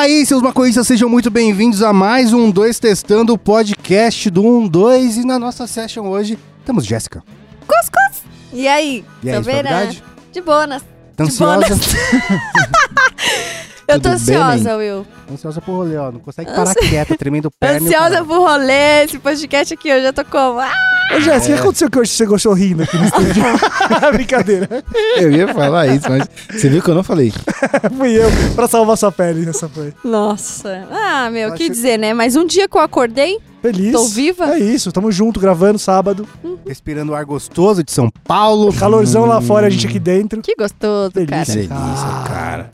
aí, seus maconhistas, sejam muito bem-vindos a mais um 2 Testando o podcast do 1 2 e na nossa session hoje temos Jéssica. Cuscuz! E aí? E aí, Tô bem, né? De bonas. Tá De bonas. ansiosa? Eu tô Tudo bem, ansiosa, Will. ansiosa pro rolê, ó. Não consegue parar quieta, tremendo perna. o Ansiosa pro rolê. Esse podcast aqui eu já tô como. Ah! Ô, Jéssica, o que aconteceu que hoje você chegou sorrindo aqui no estúdio? Brincadeira. Eu ia falar isso, mas você viu que eu não falei. Fui eu, pra salvar sua pele, essa foi. Nossa. Ah, meu, Eu que dizer, né? Mas um dia que eu acordei, Feliz. Tô viva? É isso, tamo junto, gravando sábado. Respirando o ar gostoso de São Paulo. Calorzão lá fora, a gente aqui dentro. que gostoso, Delícia. cara. Delícia, Ah. cara.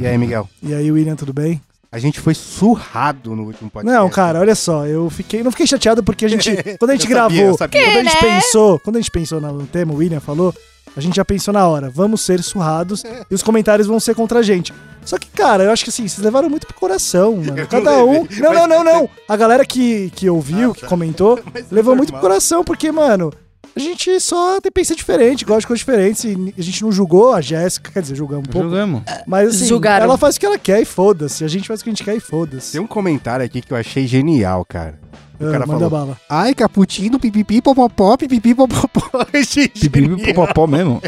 E aí, Miguel? E aí, William, tudo bem? A gente foi surrado no último podcast. Não, cara, olha só, eu fiquei, não fiquei chateado porque a gente, quando a gente sabia, gravou, sabia. quando a gente né? pensou, quando a gente pensou no tema, o William falou, a gente já pensou na hora, vamos ser surrados e os comentários vão ser contra a gente. Só que, cara, eu acho que assim, vocês levaram muito pro coração, mano. Cada um. Não, não, não, não. A galera que, que ouviu, Ah, que tá. comentou, levou muito pro coração, porque, mano, a gente só tem pensa diferente, gosta de coisas diferentes. E a gente não julgou a Jéssica, quer dizer, julgamos um pouco. Jogamos. Mas assim, Julgaram. ela faz o que ela quer e foda-se. A gente faz o que a gente quer e foda-se. Tem um comentário aqui que eu achei genial, cara. O Ah, cara manda falou, bala. ai, cappuccino, pipipi, popopó, pipipi, popopó. Achei Pipipi popopó mesmo.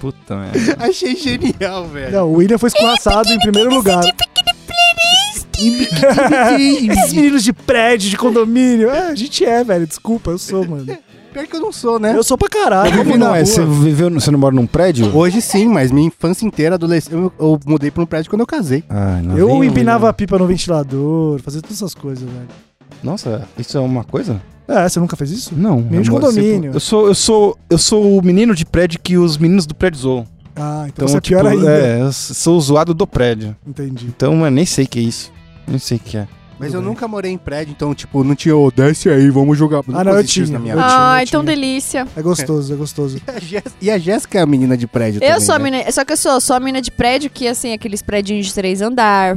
Puta merda. Achei genial, velho. Não, o William foi escorraçado em primeiro lugar. Esses meninos de prédio, de condomínio. É, a gente é, velho. Desculpa, eu sou, mano. Pior que eu não sou, né? Eu sou pra caralho. Eu vivi não é? Você viveu, você não mora num prédio? Hoje sim, mas minha infância inteira, adolescência, eu, eu mudei pra um prédio quando eu casei. Ah, não Eu vem, empinava a pipa no ventilador, fazia todas essas coisas, velho. Nossa, isso é uma coisa? É, você nunca fez isso? Não. Menino de moro- condomínio. Eu sou, eu sou, eu sou o menino de prédio que os meninos do prédio zoam. Ah, então, Então, você é tipo, pior ainda. é, eu sou o zoado do prédio. Entendi. Então, eu nem sei o que é isso. Nem sei o que é. Mas Tudo eu bem. nunca morei em prédio, então, tipo, não tinha, ô, desce aí, vamos jogar. Ah, não, eu tinha. na minha Eu vida. tinha, Ai, eu tão tinha. delícia. É gostoso, é gostoso. E a Jéssica- é a menina de prédio Eu também, sou a né? mina. Só que eu sou, sou a mina de prédio que, assim, aqueles prédios de três andar.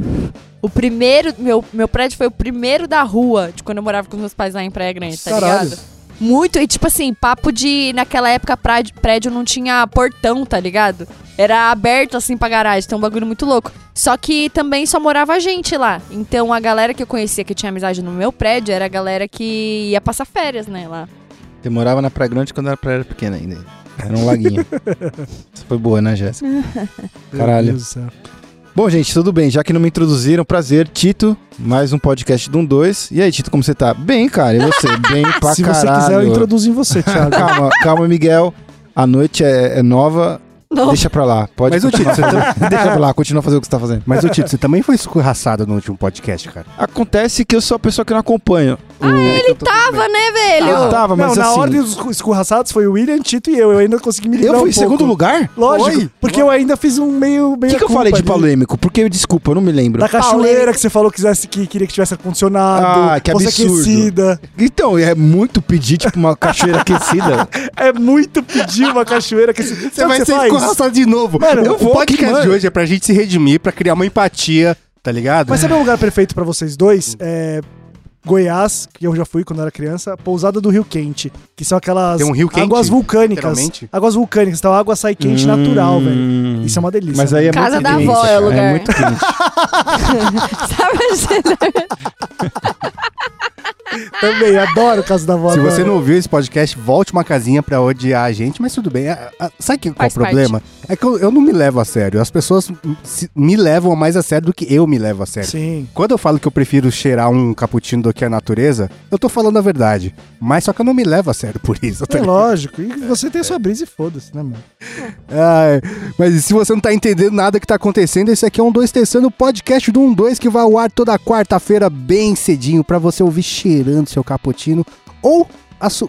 O primeiro. Meu, meu prédio foi o primeiro da rua, de quando eu morava com os meus pais lá em Praia Grande, tá Caralho. ligado? Muito, e tipo assim, papo de. Naquela época, prédio, prédio não tinha portão, tá ligado? Era aberto assim pra garagem, tem um bagulho muito louco. Só que também só morava gente lá. Então a galera que eu conhecia que tinha amizade no meu prédio era a galera que ia passar férias, né, lá. Eu morava na Praia Grande quando a praia era pequena ainda. Era um laguinho. Isso foi boa, né, Jéssica? Caralho. Meu Deus do céu. Bom, gente, tudo bem. Já que não me introduziram, prazer, Tito. Mais um podcast do 1 2. E aí, Tito, como você tá? Bem, cara. E você? Bem pra Se caralho. você quiser, eu introduzo em você, Thiago. calma, calma, Miguel. A noite é, é nova. Não. Deixa pra lá. Pode Mas, continuar Tito, você Deixa pra lá, continua fazendo o que você tá fazendo. Mas, ô Tito, você também foi escorraçado no último podcast, cara. Acontece que eu sou a pessoa que não acompanha. Ah, ele tava, né, velho? Ah, tava, Não, mas na assim... ordem dos escorraçados foi o William, Tito e eu. Eu ainda consegui me livrar Eu fui um em segundo lugar? Lógico, Oi? porque eu ainda fiz um meio... O que, que eu falei de polêmico? Porque, desculpa, eu não me lembro. Da cachoeira que você falou que, quisesse, que queria que tivesse ar-condicionado, Ah, que absurdo. aquecida. Então, é muito pedir, tipo, uma cachoeira aquecida. É muito pedir uma cachoeira aquecida. Você Sabe o vai que ser faz? Escorraçado de novo. Mano, o eu vou podcast aqui, de hoje é pra gente se redimir, pra criar uma empatia, tá ligado? Mas sabe um lugar perfeito pra vocês dois? É Goiás, que eu já fui quando era criança, Pousada do Rio Quente, que são aquelas Tem um rio quente, águas vulcânicas. Águas vulcânicas, então a água sai quente natural, velho. Hum. Isso é uma delícia. Mas aí é Casa muito da quente, avó é o cara. lugar. É muito quente. Sabe? Também, adoro o caso da avó. Se você não ouviu esse podcast, volte uma casinha pra odiar a gente, mas tudo bem. A- a- Sabe que, qual é o problema? É que eu, eu não me levo a sério. As pessoas se- me levam mais a sério do que eu me levo a sério. Sim. Quando eu falo que eu prefiro cheirar um cappuccino do que a natureza, eu tô falando a verdade. Mas só que eu não me levo a sério por isso. tá É ligado? lógico. E você tem a sua brisa e foda-se, né, mano? Ai, mas se você não tá entendendo nada que tá acontecendo, esse aqui é um 2 Testando o podcast do 1 2 que vai ao ar toda quarta-feira, bem cedinho, pra você ouvir seu cappuccino ou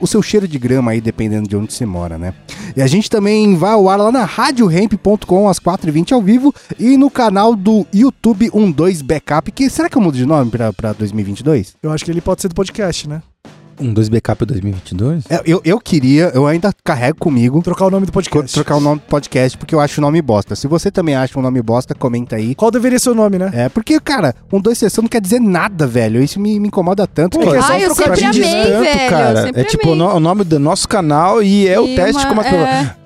o seu cheiro de grama aí, dependendo de onde você mora, né? E a gente também vai ao ar lá na radiohemp.com às 4h20 ao vivo e no canal do YouTube 12 Backup, que será que eu mudo de nome pra, pra 2022? Eu acho que ele pode ser do podcast, né? Um 2 backup 2022? É, Eu, eu queria, eu ainda carrego comigo Trocar o nome do podcast. trocar o nome do podcast, porque eu acho o nome bosta. Se você também acha um nome bosta, comenta aí. Qual deveria ser o nome, né? É, porque, cara, um dois sessão não quer dizer nada, velho. Isso me, me incomoda tanto. Pô, que é só Ai, eu trocar sempre de amei, tanto, velho. cara. eu sempre É tipo o, amei. no- o nome do nosso canal e é o E teste uma- como é que eu... é.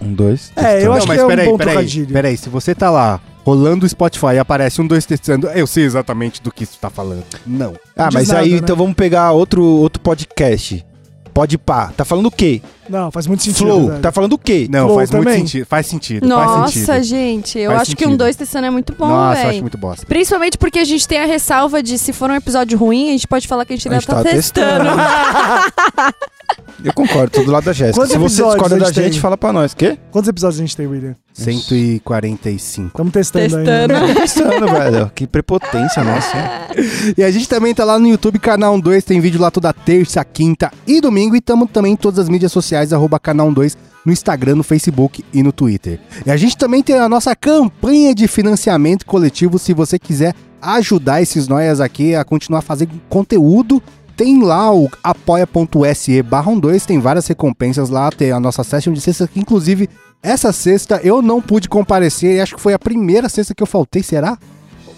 Um, dois. É, eu testando. acho que é um bom trocadilho. peraí. Se você tá lá rolando o Spotify e aparece um, dois testando, eu sei exatamente do que isso tá falando. Não. Ah, mas nada, aí né? então vamos pegar outro, outro podcast. Pode pá. Tá falando o quê? Não, faz muito sentido. Flow. velho. Tá falando o quê? Não, Flow faz muito também? sentido. Faz sentido. faz Nossa, sentido. gente, eu Faz acho que um sentido. dois testando é muito bom, Nossa, eu acho velho. muito bosta. Principalmente porque a gente tem a ressalva de se for um episódio ruim, a gente pode falar que a gente A ainda gente tá, tá testando. Eu concordo, tô do lado da Jéssica. Se você discorda da gente gente, tem? fala pra nós. Quê? Quantos episódios a gente tem, William? 145. Estamos testando, Testando. ainda. Tô pensando, velho. Que prepotência nossa. E a gente também tá lá no YouTube, canal 2, tem vídeo lá toda terça, quinta e domingo. E tamo também em todas as mídias sociais, arroba canal 2, no Instagram, no Facebook e no Twitter. E a gente também tem a nossa campanha de financiamento coletivo, se você quiser ajudar esses noias aqui a continuar fazendo conteúdo. Tem lá o apoia.se barra 2, tem várias recompensas lá, tem a nossa session de sexta, que inclusive essa sexta eu não pude comparecer, e acho que foi a primeira sexta que eu faltei, será?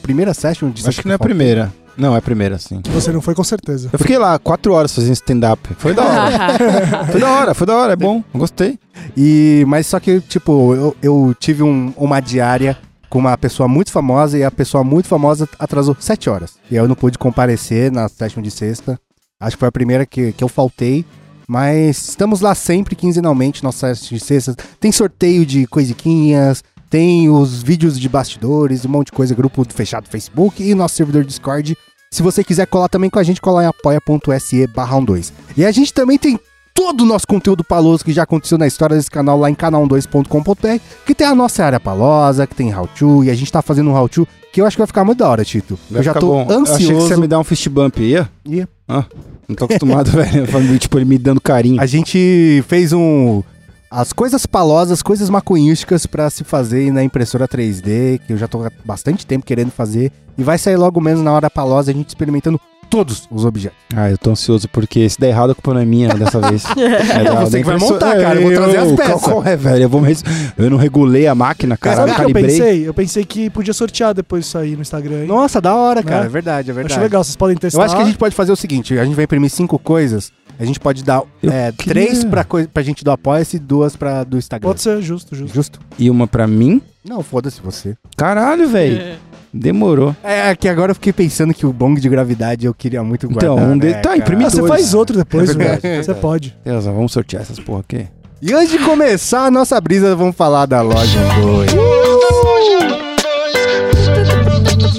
Primeira session de Acho que não é a primeira. Não, é a primeira, sim. Você não foi, com certeza. Eu fiquei lá quatro horas fazendo stand-up. Foi da hora. foi da hora, foi da hora. É bom. Gostei. E, mas só que, tipo, eu, eu tive um- uma diária com uma pessoa muito famosa e a pessoa muito famosa atrasou sete horas. E eu não pude comparecer na session de sexta. Acho que foi a primeira que, que eu faltei. Mas estamos lá sempre, quinzenalmente, nossa session de sexta. Tem sorteio de coisiquinhas, tem os vídeos de bastidores, um monte de coisa, grupo fechado do Facebook e nosso servidor Discord. Se você quiser colar também com a gente, cola em apoia.se barra 2. E a gente também tem todo o nosso conteúdo paloso que já aconteceu na história desse canal lá em canal12.com.br, que tem a nossa área palosa, que tem how-to, e a gente tá fazendo um how-to que eu acho que vai ficar muito da hora, Tito. Vai eu já tô bom. Eu achei que você ansioso. ia me dar um fist bump. Ia? Ia. Ah, não tô acostumado, velho. Tipo, ele me dando carinho. A gente fez um... As coisas palosas, coisas maconhísticas pra se fazer na impressora 3D, que eu já tô há bastante tempo querendo fazer, e vai sair logo menos na hora palosa, a gente experimentando todos os objetos. Ah, eu tô ansioso porque se der errado a culpa não é minha dessa vez. É da- você que vai montar, cara, eu vou trazer as Eu- peças. Qual, é, velho? Eu, vou me- eu não regulei a máquina, cara. Sabe eu que eu calibrei. pensei? Eu pensei que podia sortear depois isso aí no Instagram. hein? Nossa, da hora, cara, Né? é verdade, é Eu verdade. Acho legal, vocês podem testar. Eu acho que a gente pode fazer o seguinte: a gente vai imprimir cinco coisas. A gente pode dar Eu é, três pra, pra gente do Apoia-se e duas pra do Instagram. Pode ser, justo, justo. Justo? E uma pra mim? Não, foda-se você. Caralho, velho. Demorou. É que agora eu fiquei pensando que o bong de gravidade eu queria muito guardar. Então, um de- né, tá, imprime Ah, você faz outro depois, É velho. Você pode. Beleza, vamos sortear essas porra aqui. E antes de começar a nossa brisa, vamos falar da loja 2.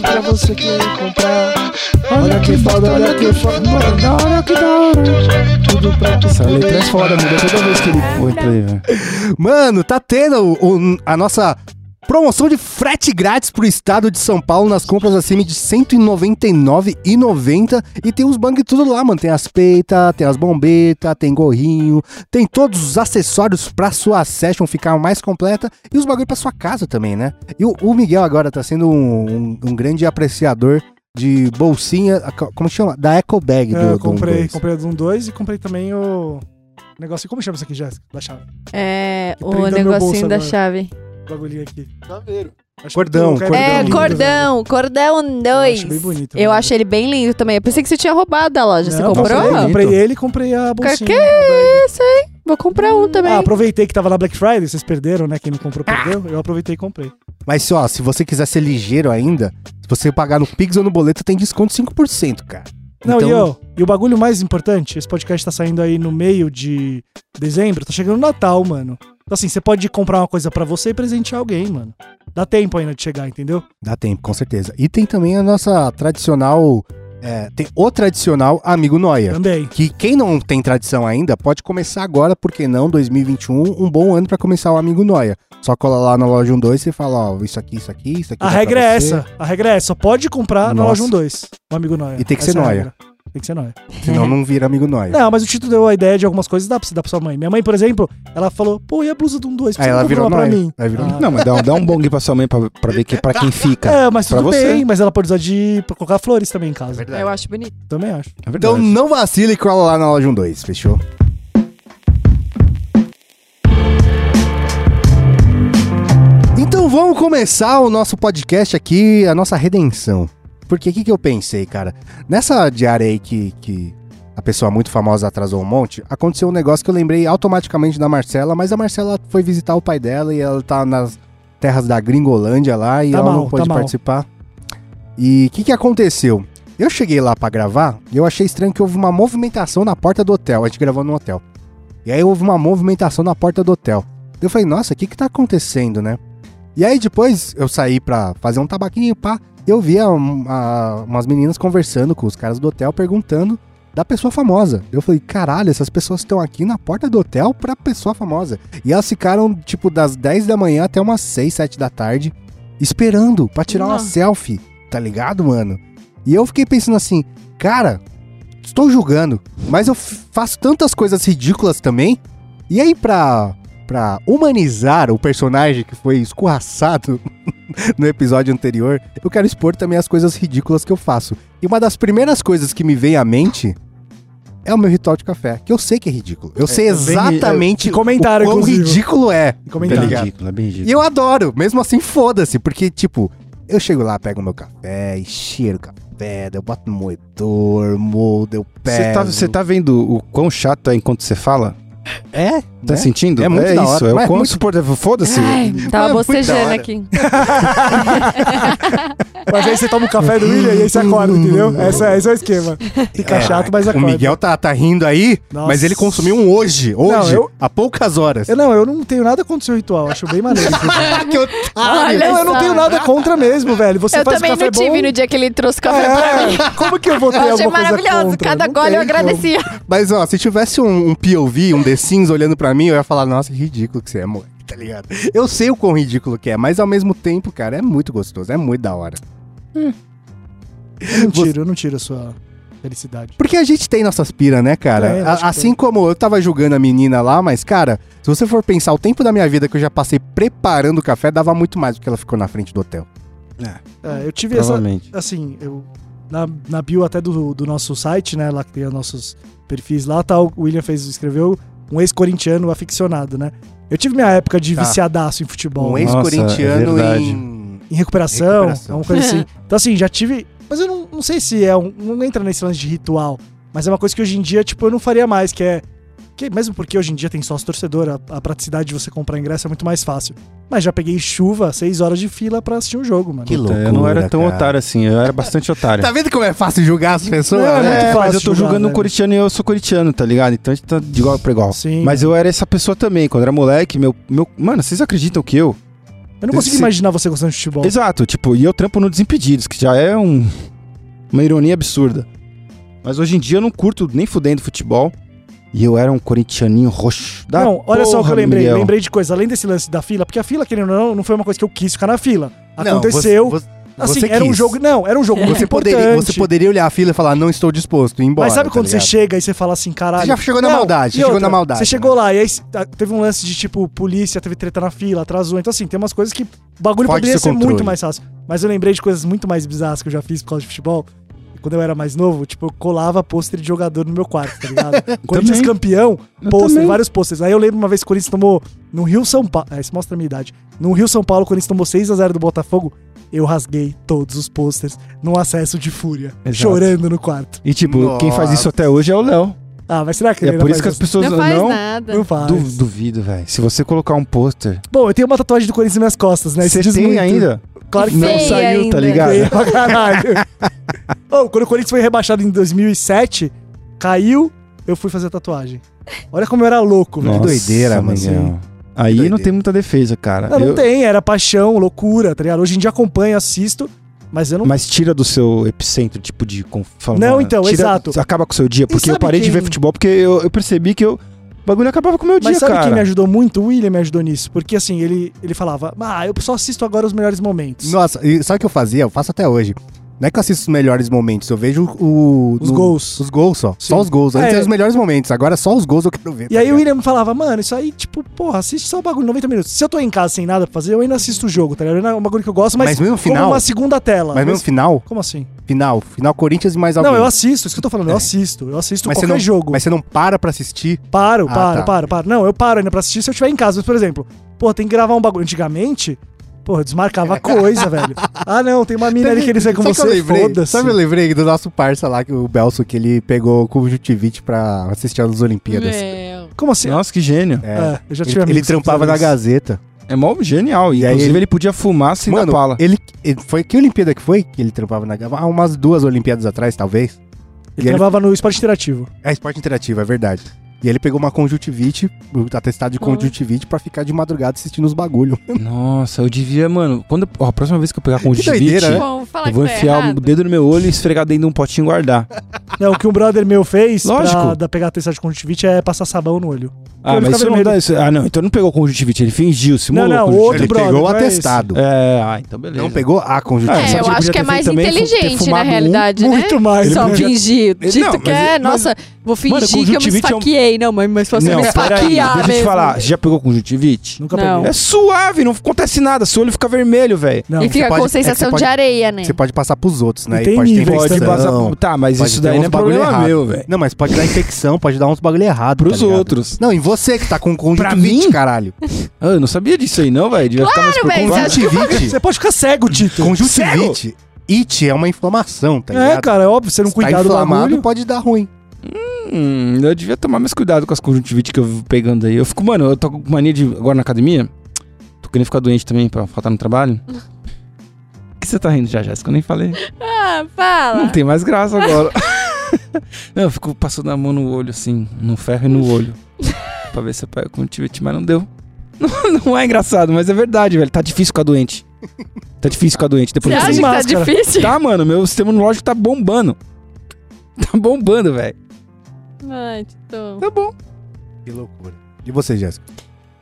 Pra você que comprar. Olha que foda, olha que foda. Olha que da hora. Tudo pra tu Essa letra é foda, muda toda vez que ele velho. Mano, tá tendo o- o- a nossa promoção de frete grátis pro estado de São Paulo nas compras acima de R$ 199,90 e tem os bang tudo lá, mano. Tem as peitas, tem as bombetas, tem gorrinho, tem todos os acessórios pra sua session ficar mais completa e os bagulho pra sua casa também, né? E o, o Miguel agora tá sendo um, um- um grande apreciador de bolsinha, como chama? Da Eco Bag do, É, eu do comprei, 12. comprei a do 2 e comprei também o negócio. Como chama isso aqui, Jéssica? Da chave. É, Que o negocinho da agora. chave. O bagulhinho aqui. Acho Cordão, cordão. é, lindo, velho. cordão, cordão Eu 2. acho bem bonito. Eu achei ele bem lindo também. Eu pensei que você tinha roubado da loja. você Não, comprou? Comprei, comprei ele e comprei a bolsinha. Que a bag. isso, hein? Vou comprar um também. Ah, aproveitei que tava na Black Friday, vocês perderam, né? Quem não comprou, perdeu. Eu aproveitei e comprei. Mas ó, se você quiser ser ligeiro ainda, se você pagar no Pix ou no boleto, tem desconto 5%, cara. Não, Então- e, ó, e o bagulho mais importante, esse podcast tá saindo aí no meio de dezembro, tá chegando o Natal, mano. Então assim, você pode comprar uma coisa pra você e presentear alguém, mano. Dá tempo ainda de chegar, entendeu? Dá tempo, com certeza. E tem também a nossa tradicional. é, tem o tradicional Amigo Noia. Também. Que quem não tem tradição ainda pode começar agora, porque não? 2021, um bom ano pra começar o Amigo Noia. Só cola lá na loja 12 e fala, ó, isso aqui, isso aqui, isso aqui. A regra é essa. A regra é essa. Só pode comprar na Nossa. loja 12. O amigo Noia. E tem que Essa ser é a nóia. regra. Tem que ser nóia. Senão não vira Amigo Noia. Não, mas o Tito deu a ideia de algumas coisas, dá pra você dar pra sua mãe. Minha mãe, por exemplo, ela falou, pô, e a blusa de um 2? Aí ela virou pra nóia. mim. Aí virou Ah. Não, mas dá, um- dá um bong pra sua mãe pra, pra ver que, pra quem fica. É, mas Pra tudo você. bem, mas ela pode usar de. pra colocar flores também em casa. Eu acho bonito. Também acho. É. Então não vacila e cola lá na loja 12, fechou? Então vamos começar o nosso podcast aqui, a nossa redenção. Porque o que, que eu pensei, cara? Nessa diária aí que, que a pessoa muito famosa atrasou um monte, aconteceu um negócio que eu lembrei automaticamente da Marcela, mas a Marcela foi visitar o pai dela e ela tá nas, terras da Gringolândia lá e Tá ela mal, não pôde tá participar. E o que, que aconteceu? Eu cheguei lá pra gravar e eu achei estranho que houve uma movimentação na porta do hotel. A gente gravou no hotel. E aí houve uma movimentação na porta do hotel. Eu falei, nossa, o que que tá acontecendo, né? E aí depois eu saí pra fazer um tabaquinho, pá. Eu via um, umas meninas conversando com os caras do hotel, perguntando da pessoa famosa. Eu falei, caralho, essas pessoas estão aqui na porta do hotel pra pessoa famosa. E elas ficaram, tipo, das 10 da manhã até umas 6, 7 da tarde, esperando pra tirar uma Nossa. selfie, tá ligado, mano? E eu fiquei pensando assim, cara, estou julgando, mas eu faço tantas coisas ridículas também. E aí, pra, pra humanizar o personagem que foi escorraçado no episódio anterior, eu quero expor também as coisas ridículas que eu faço. E uma das primeiras coisas que me vem à mente é o meu ritual de café, que eu sei que é ridículo. Eu sei bem- exatamente é,ekcommentaram, o quão inclusive. ridículo é. E É comentário. ligado? ridículo, é bem ridículo. E eu adoro, mesmo assim, foda-se, porque, tipo, eu chego lá, pego meu café, e cheiro o café, eu boto no moedor, moldo, eu Você pego. tá, você tá vendo o quão chato é enquanto você fala? É? Tá né? sentindo? É muito da isso, hora, é mas o é quão muito- suportável. Foda-se. É tava da bocejando aqui. Mas aí você toma o café do William e aí você acorda, entendeu? Esse é, esse é o esquema. Fica É, chato, mas O acorda. Miguel tá, tá rindo aí, Nossa. mas ele consumiu um hoje, hoje, Não, eu- há poucas horas. Eu não, eu não tenho nada contra o seu ritual, acho bem maneiro. que otário. Não, eu não tenho nada contra mesmo, velho. Você Eu faz também o café não tive bom. no dia que ele trouxe café pra mim. É, como que eu vou ter Eu alguma coisa maravilhoso. contra? Cada Não gole eu agradecia. Mas, ó, se tivesse um, um POV, um The Sims olhando pra mim, eu ia falar, nossa, que ridículo que você é, moleque, tá ligado? Eu sei o quão ridículo que é, mas ao mesmo tempo, cara, é muito gostoso, é muito da hora. Eu não tiro, eu não tiro a sua felicidade. Porque a gente tem nossas piras, né, cara? É, A- acho que assim como eu tava julgando a menina lá, mas, cara, se você for pensar o tempo da minha vida que eu já passei preparando o café, dava muito mais do que ela ficou na frente do hotel. É, eu tive essa. Assim, eu. Na, na bio até do, do nosso site, né? Lá que tem os nossos perfis lá, tá, o William fez, escreveu um ex-corintiano aficionado, né? Eu tive minha época de Tá. viciadaço em futebol. Um ex-corintiano é em. em recuperação, Recuperação. é uma coisa assim. Então, assim, já tive. Mas eu não, não sei se é um. Não entra nesse lance de ritual. Mas é uma coisa que hoje em dia, tipo, eu não faria mais, que é. Que, mesmo porque hoje em dia tem sócio torcedor, a, a praticidade de você comprar ingresso é muito mais fácil. Mas já peguei chuva, seis horas de fila pra assistir um jogo, mano. Que loucura, eu não era tão cara. otário assim, eu era bastante otário. Tá vendo como é fácil julgar as pessoas? Não, é né? muito É, fácil mas eu tô julgar, julgando um velho. corintiano e eu sou corintiano, tá ligado? Então a gente tá de igual pra igual. Sim. Mas eu era essa pessoa também. Quando era moleque, meu. meu mano, vocês acreditam que eu. Eu não consigo Esse- imaginar você gostando de futebol. Exato, tipo, e eu trampo no Desimpedidos, que já é um, uma ironia absurda. Mas hoje em dia eu não curto nem fudendo futebol. E eu era um corintianinho roxo. Da não, olha só o que eu porra, lembrei. Miguel. Lembrei de coisa, além desse lance da fila, porque a fila, querendo ou não, não foi uma coisa que eu quis ficar na fila. Não, Aconteceu. você- assim, você era um quis. jogo. Não, era um jogo muito Você poderia, você poderia olhar a fila e falar, não estou disposto, ir embora. Mas sabe tá quando você ligado? chega e você fala assim, caralho. Você já chegou na Não, maldade, você chegou outra, na maldade, Você né? chegou lá e aí ah, teve um lance de tipo, polícia, teve treta na fila, atrasou. Então, assim, tem umas coisas que. O bagulho Pode poderia ser ser muito controle. mais fácil. Mas eu lembrei de coisas muito mais bizarras que eu já fiz por causa de futebol. Quando eu era mais novo, tipo, eu colava pôster de jogador no meu quarto, tá ligado? Corinthians campeão, pôster, vários pôsteres. Aí eu lembro uma vez que o Corinthians tomou no Rio São Paulo. É, isso mostra a minha idade. No Rio São Paulo, o Corinthians tomou 6x0 do Botafogo. Eu rasguei todos os pôsteres num acesso de fúria, Exato. chorando no quarto. E tipo, quem faz isso Nossa. até hoje é o Léo. Ah, mas será que E ele é por isso que as pessoas Não faz não. nada. Não faz. Du- duvido, velho. Se você colocar um pôster. Bom, eu tenho uma tatuagem do Corinthians nas minhas costas, né? Isso Você tem muito. ainda? Claro que Não saiu, ainda. tá ligado? Feia pra caralho. Ô, quando o Corinthians foi rebaixado em 2007, caiu, eu fui fazer tatuagem. Olha como eu era louco, velho. Nossa, doideira, mano. Miguel. Aí Doideira. não tem muita defesa, cara. Não, não Eu- tem, era paixão, loucura, tá ligado? Hoje em dia acompanho, assisto, mas eu não. Mas tira do seu epicentro, tipo de. Não, então, tira- exato. Acaba com o seu dia. Porque eu parei de quem- ver futebol porque eu, eu percebi que eu, o bagulho acabava com o meu Mas dia, sabe cara. quem me ajudou muito? O William me ajudou nisso. Porque assim, ele, ele falava, ah, eu só assisto agora os melhores momentos. Nossa, e sabe o que eu fazia? Eu faço até hoje. Não é que eu assisto os melhores momentos, eu vejo o... Os no- gols. Os gols só. Sim. Só os gols. Antes É. eram os melhores momentos, agora só os gols eu quero ver. E tá aí o? William falava, mano, isso aí, tipo, porra, assiste só o bagulho, 90 minutos. Se eu tô em casa sem nada pra fazer, eu ainda assisto o jogo, tá ligado? É um bagulho que eu gosto, mas, Mas mesmo como final? uma segunda tela. Mas mesmo final, Como assim? final, final Corinthians e mais alguém. Não, eu assisto, isso que eu tô falando, eu É. assisto. Eu assisto mas você qualquer não, jogo. Mas você não para pra assistir. Paro, Ah, paro, tá. paro, paro. Não, eu paro ainda pra assistir se eu estiver em casa. Mas, por exemplo, pô, tem que gravar um bagulho. Antigamente, porra, desmarcava coisa, velho. Ah, não, tem uma mina ali que ele sai com você, lembrei? foda-se. Sabe eu lembrei do nosso parça lá, que o Belso, que ele pegou o conjuntivite pra assistir às Olimpíadas. Meu. Como assim? Nossa, que gênio. É. É, eu já tive ele, ele trampava na. Gazeta. É mó genial. E, E aí inclusive ele- ele podia fumar sem Mano, dar pala. ele, ele- foi que Olimpíada que foi? Que ele trampava na Gama? Há umas duas Olimpíadas atrás, talvez. Ele E ele- trabalhava no esporte interativo. É esporte interativo, é verdade. E ele pegou uma conjuntivite, atestado de conjuntivite, pra ficar de madrugada assistindo os bagulho. Nossa, eu devia, mano. Quando, ó, a próxima vez que eu pegar conjuntivite, doideira, né? Bom, eu vou tá enfiar o dedo no meu olho e esfregar dentro de um potinho e guardar. Não, o que um brother meu fez Lógico. pra dar- pegar a testar de conjuntivite é passar sabão no olho. Ah, Ele mas isso não vermelho. dá isso. Ah, não, então não pegou conjuntivite, ele fingiu, simulou. não, conjuntivite. outro ele brother, pegou o não é atestado. É, ah, então beleza. Não pegou a conjuntivite. É, É, eu acho que é mais inteligente, na fumado um, realidade, né? Muito mais. Só Ele podia- fingir. Dito não, que mas- é, mas- nossa, vou fingir Mano, que eu me é um- esfaqueei. Não, mas, mas se você Não, me esfaquear deixa eu te mesmo. falar. Você já pegou conjuntivite? Nunca Não. peguei. É suave, não acontece nada. Seu olho fica vermelho, velho. Não, E fica com é sensação de areia, né? Você pode passar pros outros, né? E tem pode ter infecção, passar. Tá, mas isso daí uns não é bagulho problema meu, velho. Não, mas pode dar infecção, pode dar uns bagulho errado. Pros tá outros. Não, em você que tá com conjuntivite, caralho. Ah, eu não sabia disso aí, não, velho. Devia ficar mais velho, você preocupado. Conjuntivite. Você pode ficar cego, Tito. Conjuntivite. It é uma inflamação, tá É, ligado? cara, é óbvio, você não tá cuidar do inflamado, bagulho. pode dar ruim. Hum, eu devia tomar mais cuidado com as conjuntivites que eu vivo pegando aí. Eu fico, mano, eu tô com mania de. Agora na academia. Tô querendo ficar doente também pra faltar no trabalho. O que você tá rindo já, Jéssica? Eu nem falei. Ah, fala. Não tem mais graça agora. não, eu fico passando a mão no olho, assim, no ferro e no olho. pra ver se eu pego conjuntivite, mas não deu. Não, não é engraçado, mas é verdade, velho. Tá difícil ficar doente. Tá difícil ficar doente. Você Depois acha de que tá máscara. difícil? Tá, mano, meu sistema imunológico tá bombando. Tá bombando, velho. Ai, Tito. Tá bom. Que loucura. E você, Jéssica?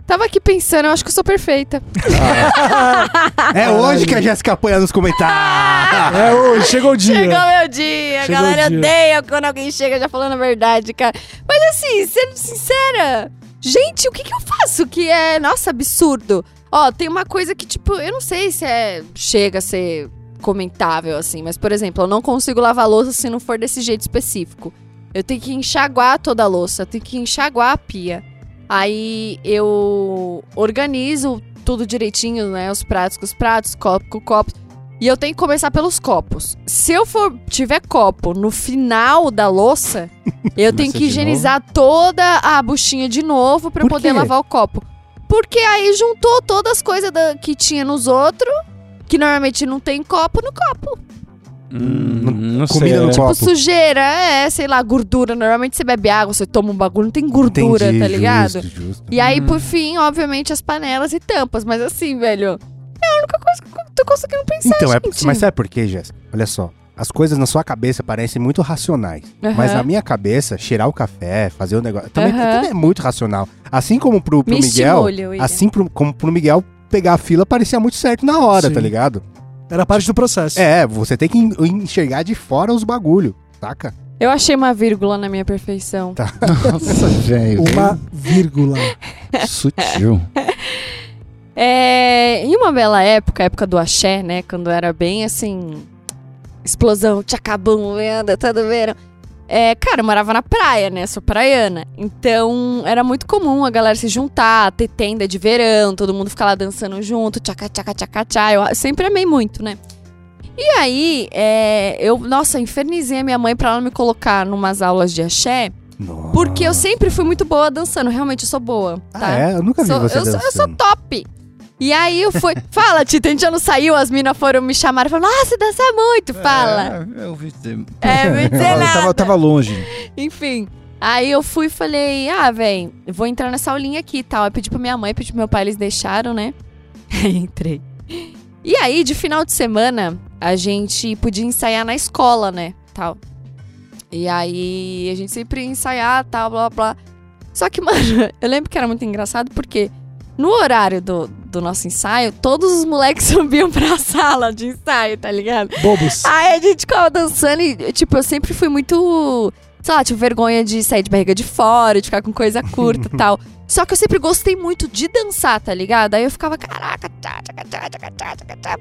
Tava aqui pensando, eu acho que eu sou perfeita. É hoje que a Jéssica apanha nos comentários. É hoje, chegou o dia. Chegou meu dia, a Chegou galera o dia. odeia quando alguém chega já falando a verdade, cara. Mas assim, sendo sincera, gente, o que que eu faço que é, nossa, absurdo? Ó, tem uma coisa que, tipo, eu não sei se é chega a ser comentável, assim, mas, por exemplo, eu não consigo lavar louça se não for desse jeito específico. Eu tenho que enxaguar toda a louça, eu tenho que enxaguar a pia. Aí eu organizo tudo direitinho, né? Os pratos com os pratos, copo com copo. E eu tenho que começar pelos copos. Se eu for tiver copo no final da louça, eu tenho que higienizar toda a buchinha de novo pra Por poder quê? lavar o copo. Porque aí juntou todas as coisas da- que tinha nos outros, que normalmente não tem copo no copo. Hum, não comida sei. no é. copo. Tipo, sujeira, é, sei lá, gordura. Normalmente você bebe água, você toma um bagulho, não tem gordura, Entendi, tá ligado? Justo, justo. E aí, por fim, obviamente, as panelas e tampas. Mas assim, velho, é a única coisa que eu tô conseguindo pensar, Então, é, gente. mas sabe por quê, Jéssica? Olha só. As coisas na sua cabeça parecem muito racionais. Aham. Mas na minha cabeça, cheirar o café, fazer o negócio. Também, Aham. também é muito racional. Assim como pro, pro Me Miguel. estimule. Assim pro, como pro Miguel pegar a fila parecia muito certo na hora, Sim. tá ligado? Era parte do processo. É, você tem que en- enxergar de fora os bagulho, saca? Eu achei uma vírgula na minha perfeição. Tá. Nossa, velho. Uma vírgula. Sutil. É, em uma bela época, a época do axé, né? Quando era bem assim. Explosão, tchacabum, venda, tudo vendo. É, cara, eu morava na praia, né? Sou praiana. Então, era muito comum a galera se juntar, ter tenda de verão, todo mundo ficar lá dançando junto, tchaca, tchaca, tchaca, tchá. Eu sempre amei muito, né? E aí, é, eu, nossa, infernizei a minha mãe pra ela me colocar numas aulas de axé, Nossa. porque eu sempre fui muito boa dançando. Realmente, eu sou boa, tá? Ah, é? Eu nunca vi Sou- você eu, sou, eu sou dançando. top. E aí eu fui. Fala, Tita, a gente já não saiu, as minas foram me chamar e falaram: Nossa, você dança muito, fala. É, eu vi dizer. É, dizer eu, tava, nada. eu tava longe. Enfim. Aí eu fui e falei: Ah, velho, vou entrar nessa aulinha aqui e tal. Aí pedi pra minha mãe, pedi pro meu pai, eles deixaram, né? Entrei. E aí, de final de semana, a gente podia ensaiar na escola, né? Tal. E aí a gente sempre ia ensaiar, tal, blá blá. Só que, mano, eu lembro que era muito engraçado porque no horário do, do nosso ensaio, todos os moleques subiam pra sala de ensaio, tá ligado? Bobos. Aí a gente ficava dançando e, tipo, eu sempre fui muito. Sei lá, tive vergonha de sair de barriga de fora, de ficar com coisa curta e tal. Só que eu sempre gostei muito de dançar, tá ligado? Aí eu ficava, caraca, tchá, tchá, tchá, tchá, tchá, tchá, tchá.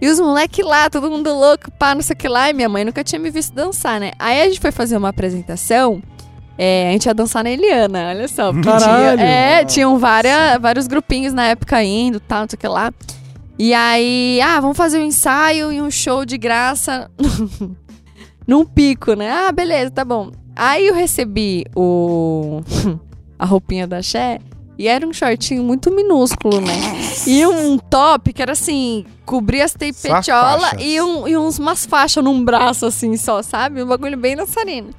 E os moleques lá, todo mundo louco, pá, não sei o que lá. E minha mãe nunca tinha me visto dançar, né? Aí a gente foi fazer uma apresentação. É, a gente ia dançar na Eliana, olha só. Caralho! Tinha, é, tinham várias, vários grupinhos na época indo, tal, não sei o que lá. E aí, ah, vamos fazer um ensaio e um show de graça num pico, né? Ah, beleza, tá bom. Aí eu recebi o a roupinha da Xé E era um shortinho muito minúsculo, né? E um top que era assim, cobria as Só teipetiola faixas. e, um, e uns, umas faixas num braço, assim, só, sabe? Um bagulho bem dançarino.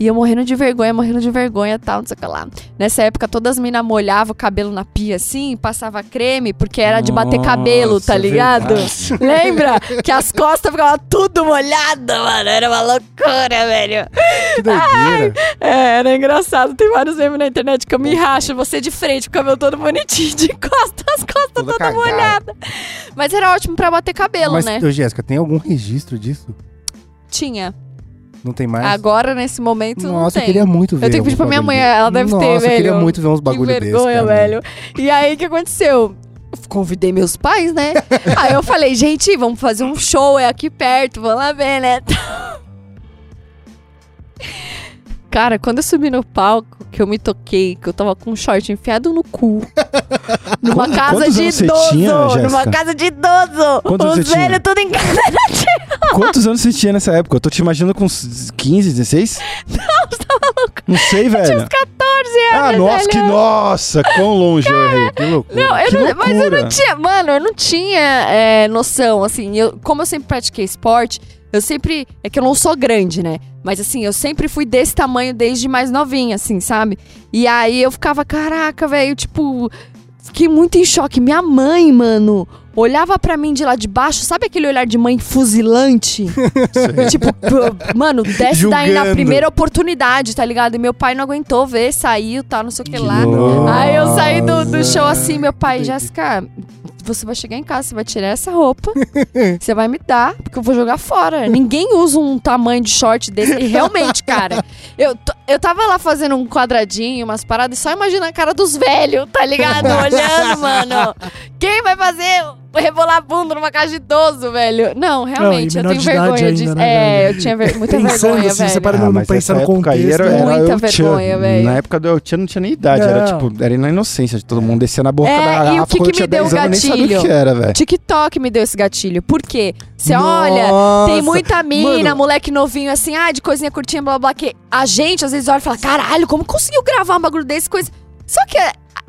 E eu morrendo de vergonha, morrendo de vergonha e tal, não sei o que lá. Nessa época, todas as minas molhavam o cabelo na pia, assim, passava creme, porque era de bater cabelo, Nossa, tá é ligado? verdade. Lembra? Que as costas ficavam tudo molhadas, mano. Era uma loucura, velho. Que doideira. É, era engraçado. Tem vários memes na internet que eu me racho. Você de frente, com o cabelo todo bonitinho, de costas, as costas Toda toda molhada. Mas era ótimo pra bater cabelo, Mas, né? ô, Jéssica, tem algum registro disso? Tinha. Não tem mais? Agora, nesse momento, Nossa, eu queria muito ver. Eu tenho que pedir pra minha mãe, ela deve desse. ter, Nossa, eu queria velho. muito ver uns Que bagulho desse. vergonha, cara. velho. E aí, o que aconteceu? Convidei meus pais, né? aí eu falei, gente, vamos fazer um show, é aqui perto, vamos lá ver, né? Cara, quando eu subi no palco, que eu me toquei, que eu tava com um short enfiado no cu. Numa casa de idoso. tinha, numa casa de idoso. Quantos Os tinha? velhos tudo em casa. Quantos anos você tinha nessa época? Eu tô te imaginando com uns 15, 16? Não, você tá maluco. Não sei, velho. 14 anos, Ah, nossa, que velho. nossa, quão longe eu errei. Que loucura. Não, eu Que não- mas eu loucura. não tinha, mano, eu não tinha é, noção, assim, eu, como eu sempre pratiquei esporte, eu sempre, é que eu não sou grande, né, mas assim, eu sempre fui desse tamanho desde mais novinha, assim, sabe, e aí eu ficava, caraca, velho, tipo, fiquei muito em choque, minha mãe, mano, olhava pra mim de lá de baixo, sabe aquele olhar de mãe fuzilante? tipo, mano, desce daí na Julgando. primeira oportunidade, tá ligado? E meu pai não aguentou ver, saiu, tal, não sei o que, Que lá. louco. Aí eu saí do, do show Nossa. assim, meu pai, Jéssica, você vai chegar em casa, você vai tirar essa roupa, você vai me dar, porque eu vou jogar fora. Ninguém usa um tamanho de short desse. E realmente, cara, eu, eu tava lá fazendo um quadradinho, umas paradas, e só imagina a cara dos velhos, tá ligado? Olhando, mano. Quem vai fazer rebolar a bunda numa casa de idoso, velho? Não, realmente, menor eu tenho vergonha disso. ainda, né, é, velho? eu tinha ver- muita Pensando vergonha, assim, você velho. para não, não pensar no contexto. era, era Muita eu vergonha, tinha, velho. Na época do El Tchan não tinha nem idade, era Não. tipo, era na inocência de todo mundo descia na boca É, da e o garrafa que que eu tinha me deu 10 anos, eu nem sabia o gatilho? que era, velho. TikTok me deu esse gatilho. Por quê? Você olha, tem muita mina, Mano. moleque novinho, assim, ah, de coisinha curtinha, blá blá, blá, que a gente às vezes olha e fala, caralho, como conseguiu gravar um bagulho desse, coisa. Só que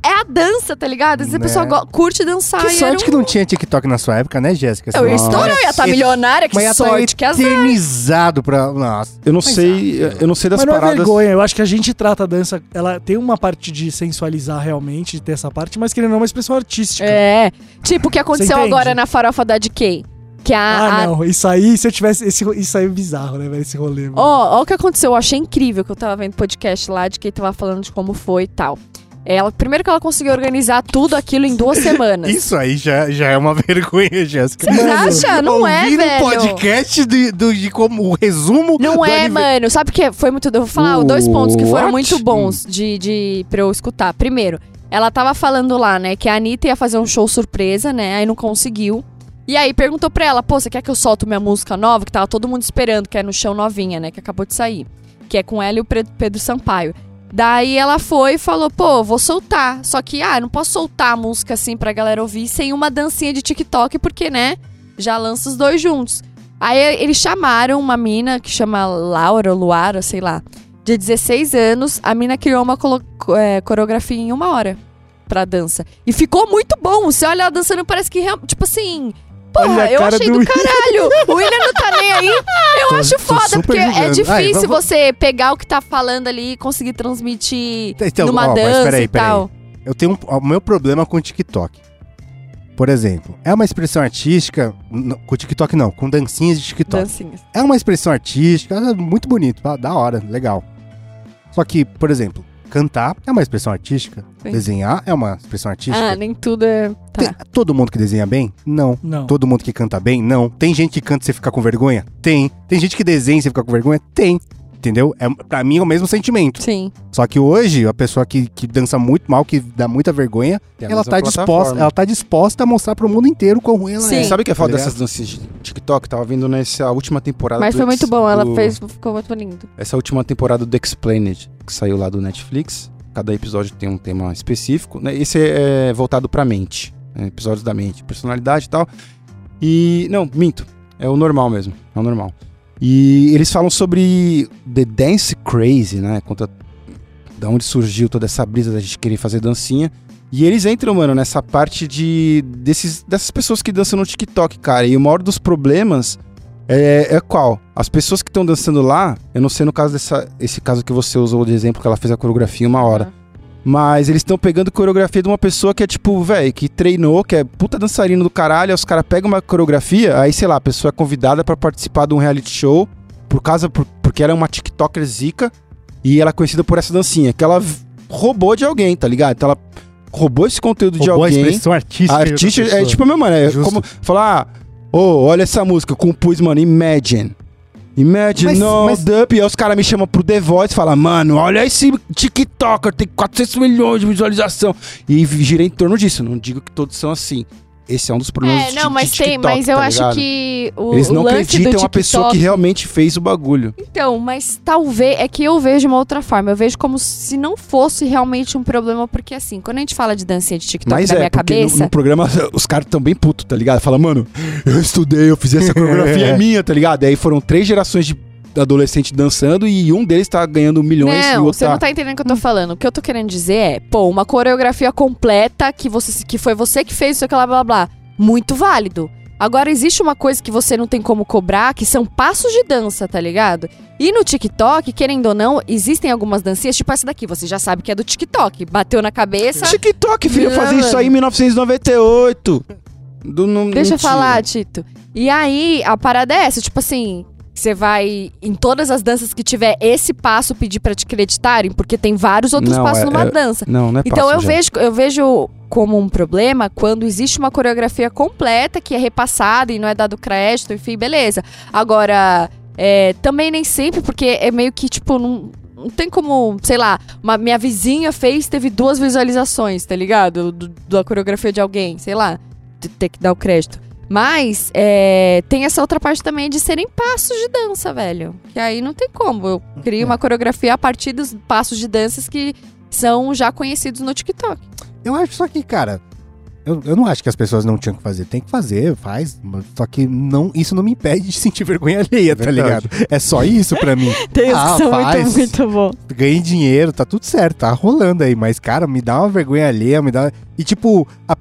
é, é a dança, tá ligado? Vezes Né. a pessoa curte dançar Que sorte era que não tinha TikTok na sua época, né, Jéssica? Eu ia estourar, eu ia estar Esse- milionária, que Mas ia sorte, que azar. eternizado pra... Nossa. Eu não Mas, sei, eu não sei das Mas não é paradas. vergonha, eu acho que a gente trata a dança, ela tem uma parte de sensualizar realmente, de ter essa parte, mas querendo ou não, é uma expressão artística. É, tipo o que aconteceu agora na farofa da DK. Que a, Ah, a- não, isso aí, se eu tivesse, esse, isso aí é bizarro, né, velho, esse rolê. Ó, ó o que aconteceu, eu achei incrível que eu tava vendo podcast lá de quem tava falando de como foi e tal. Ela, primeiro que ela conseguiu organizar tudo aquilo em duas semanas. Isso aí já, já é uma vergonha, Jéssica. Você acha? Não é, Ouvir um velho. podcast de, do- de como o resumo. Não é, anive- mano. Sabe o que foi muito. Eu vou falar O dois pontos que foram what? muito bons de, de, pra eu escutar. Primeiro, ela tava falando lá, né, que a Anitta ia fazer um show surpresa, né? Aí não conseguiu. E aí perguntou pra ela, pô, você quer que eu solte minha música nova? Que tava todo mundo esperando, que é no chão novinha, né? Que acabou de sair. Que é com ela e o Pedro Sampaio. Daí ela foi e falou, pô, vou soltar. Só que, ah, não posso soltar a música assim pra galera ouvir sem uma dancinha de TikTok, porque, né, já lança os dois juntos. Aí eles chamaram uma mina que chama Laura Luara, sei lá, de 16 anos. A mina criou uma é, coreografia em uma hora pra dança. E ficou muito bom. Você olha ela dançando, parece que, tipo assim. Porra, eu achei do do, caralho. O William não tá nem aí. Eu Tô- acho foda, porque é julgando. difícil Ai, vamos- você pegar o que tá falando ali e conseguir transmitir Então, numa ó, dança peraí, e peraí. tal. Eu tenho um, o meu problema com o TikTok. Por exemplo, é uma expressão artística. Com o TikTok não, com dancinhas de TikTok. Dancinhas. É uma expressão artística, é muito bonito, ah, da hora, legal. Só que, por exemplo, cantar é uma expressão artística. Sim. Desenhar é uma expressão artística. Ah, nem tudo é. Tá. Tem todo mundo que desenha bem? Não. Não. Todo mundo que canta bem? Não. Tem gente que canta e você fica com vergonha? Tem. Tem gente que desenha e você fica com vergonha? Tem. Entendeu? É, pra mim é o mesmo sentimento. Sim. Só que hoje, a pessoa que, que dança muito mal, que dá muita vergonha, Tem a ela mesma tá, disposta, plataforma. ela tá disposta a mostrar pro mundo inteiro quão ruim ela Sim. é. Sabe o que é foda Tá dessas danças de TikTok? Tava vendo nessa última temporada. Mas do foi muito Ex- bom. Ela do- fez. Ficou muito lindo. Essa última temporada do Explained, que saiu lá do Netflix. Cada episódio tem um tema específico. Né? Esse é voltado pra mente. né? Episódios da mente, personalidade e tal. E. Não, minto. É o normal mesmo. É o normal. E eles falam sobre The Dance Crazy, né? Conta da onde surgiu toda essa brisa da gente querer fazer dancinha. E eles entram, mano, nessa parte de desses, dessas pessoas que dançam no TikTok, cara. E o maior dos problemas é, é qual? As pessoas que estão dançando lá, eu não sei no caso dessa esse caso que você usou de exemplo que ela fez a coreografia uma hora. Mas eles estão pegando coreografia de uma pessoa que é tipo, velho, que treinou, que é puta dançarino do caralho. Aí os caras pegam uma coreografia, aí sei lá, a pessoa é convidada pra participar de um reality show por causa por- porque ela é uma TikToker zica e ela é conhecida por essa dancinha que ela roubou de alguém, tá ligado? Então ela roubou esse conteúdo de Roubou a alguém. expressão artística. A artista é tipo, meu mano, é Justo. como falar, ah, ô, olha essa música, compus, mano, Imagine. Imagine Mas- Up, e aí os caras me chamam pro The Voice e falam, mano, olha esse TikToker, tem 400 milhões de visualização. E gira em torno disso, não digo que todos são assim. Esse é um dos problemas É, de- não, de mas tem, TikTok, mas eu tá acho ligado? que o, Eles o não lance acreditam do em uma pessoa que TikTok- realmente fez o bagulho. Então, mas talvez é que eu vejo de uma outra forma. Eu vejo como se não fosse realmente um problema, porque assim, quando a gente fala de dancinha de TikTok Mas na é, minha porque no- cabeça, no, programa os caras tão bem putos, tá ligado? Fala, mano, eu estudei, eu fiz essa coreografia é minha, tá ligado? E aí foram três gerações de adolescentes dançando e um deles tá ganhando milhões e o Não, outro você tá... não tá entendendo o que eu tô falando. O que eu tô querendo dizer é, pô, uma coreografia completa que, você, que foi você que fez, isso, aquilo, blá, blá, blá. Muito válido. Agora, existe uma coisa que você não tem como cobrar, que são passos de dança, tá ligado? E no TikTok, querendo ou não, existem algumas dancinhas, tipo essa daqui, você já sabe que é do TikTok. Bateu na cabeça. TikTok, filho, eu Não, fazia isso aí em 1998. Do, não, Deixa eu mentira. falar, Tito. E aí, a parada é essa, tipo assim, você vai em todas as danças que tiver esse passo pedir pra te acreditarem, porque tem vários outros Não, passos é- numa é- dança. Não, não é Então passo, eu já. vejo, eu vejo como um problema quando existe uma coreografia completa que é repassada e não é dado crédito, enfim, beleza. Agora, é, também nem sempre, porque é meio que, tipo, não, não tem como, sei lá, uma, minha vizinha fez, teve duas visualizações, tá ligado? Do- da coreografia de alguém, sei lá, ter que dar o crédito. Mas é, tem essa outra parte também de serem passos de dança, velho. Que aí não tem como. Eu crio uma coreografia a partir dos passos de danças que são já conhecidos no TikTok. Eu acho só que, cara, eu, eu não acho que as pessoas não tinham que fazer. Tem que fazer, faz. mas Só que não, isso não me impede de sentir vergonha alheia, tá ligado? É só isso pra mim. Tem uns que Ah, são muito, faz. muito bom. Ganhei dinheiro, tá tudo certo, tá rolando aí. Mas, cara, me dá uma vergonha alheia, me dá. E, tipo, a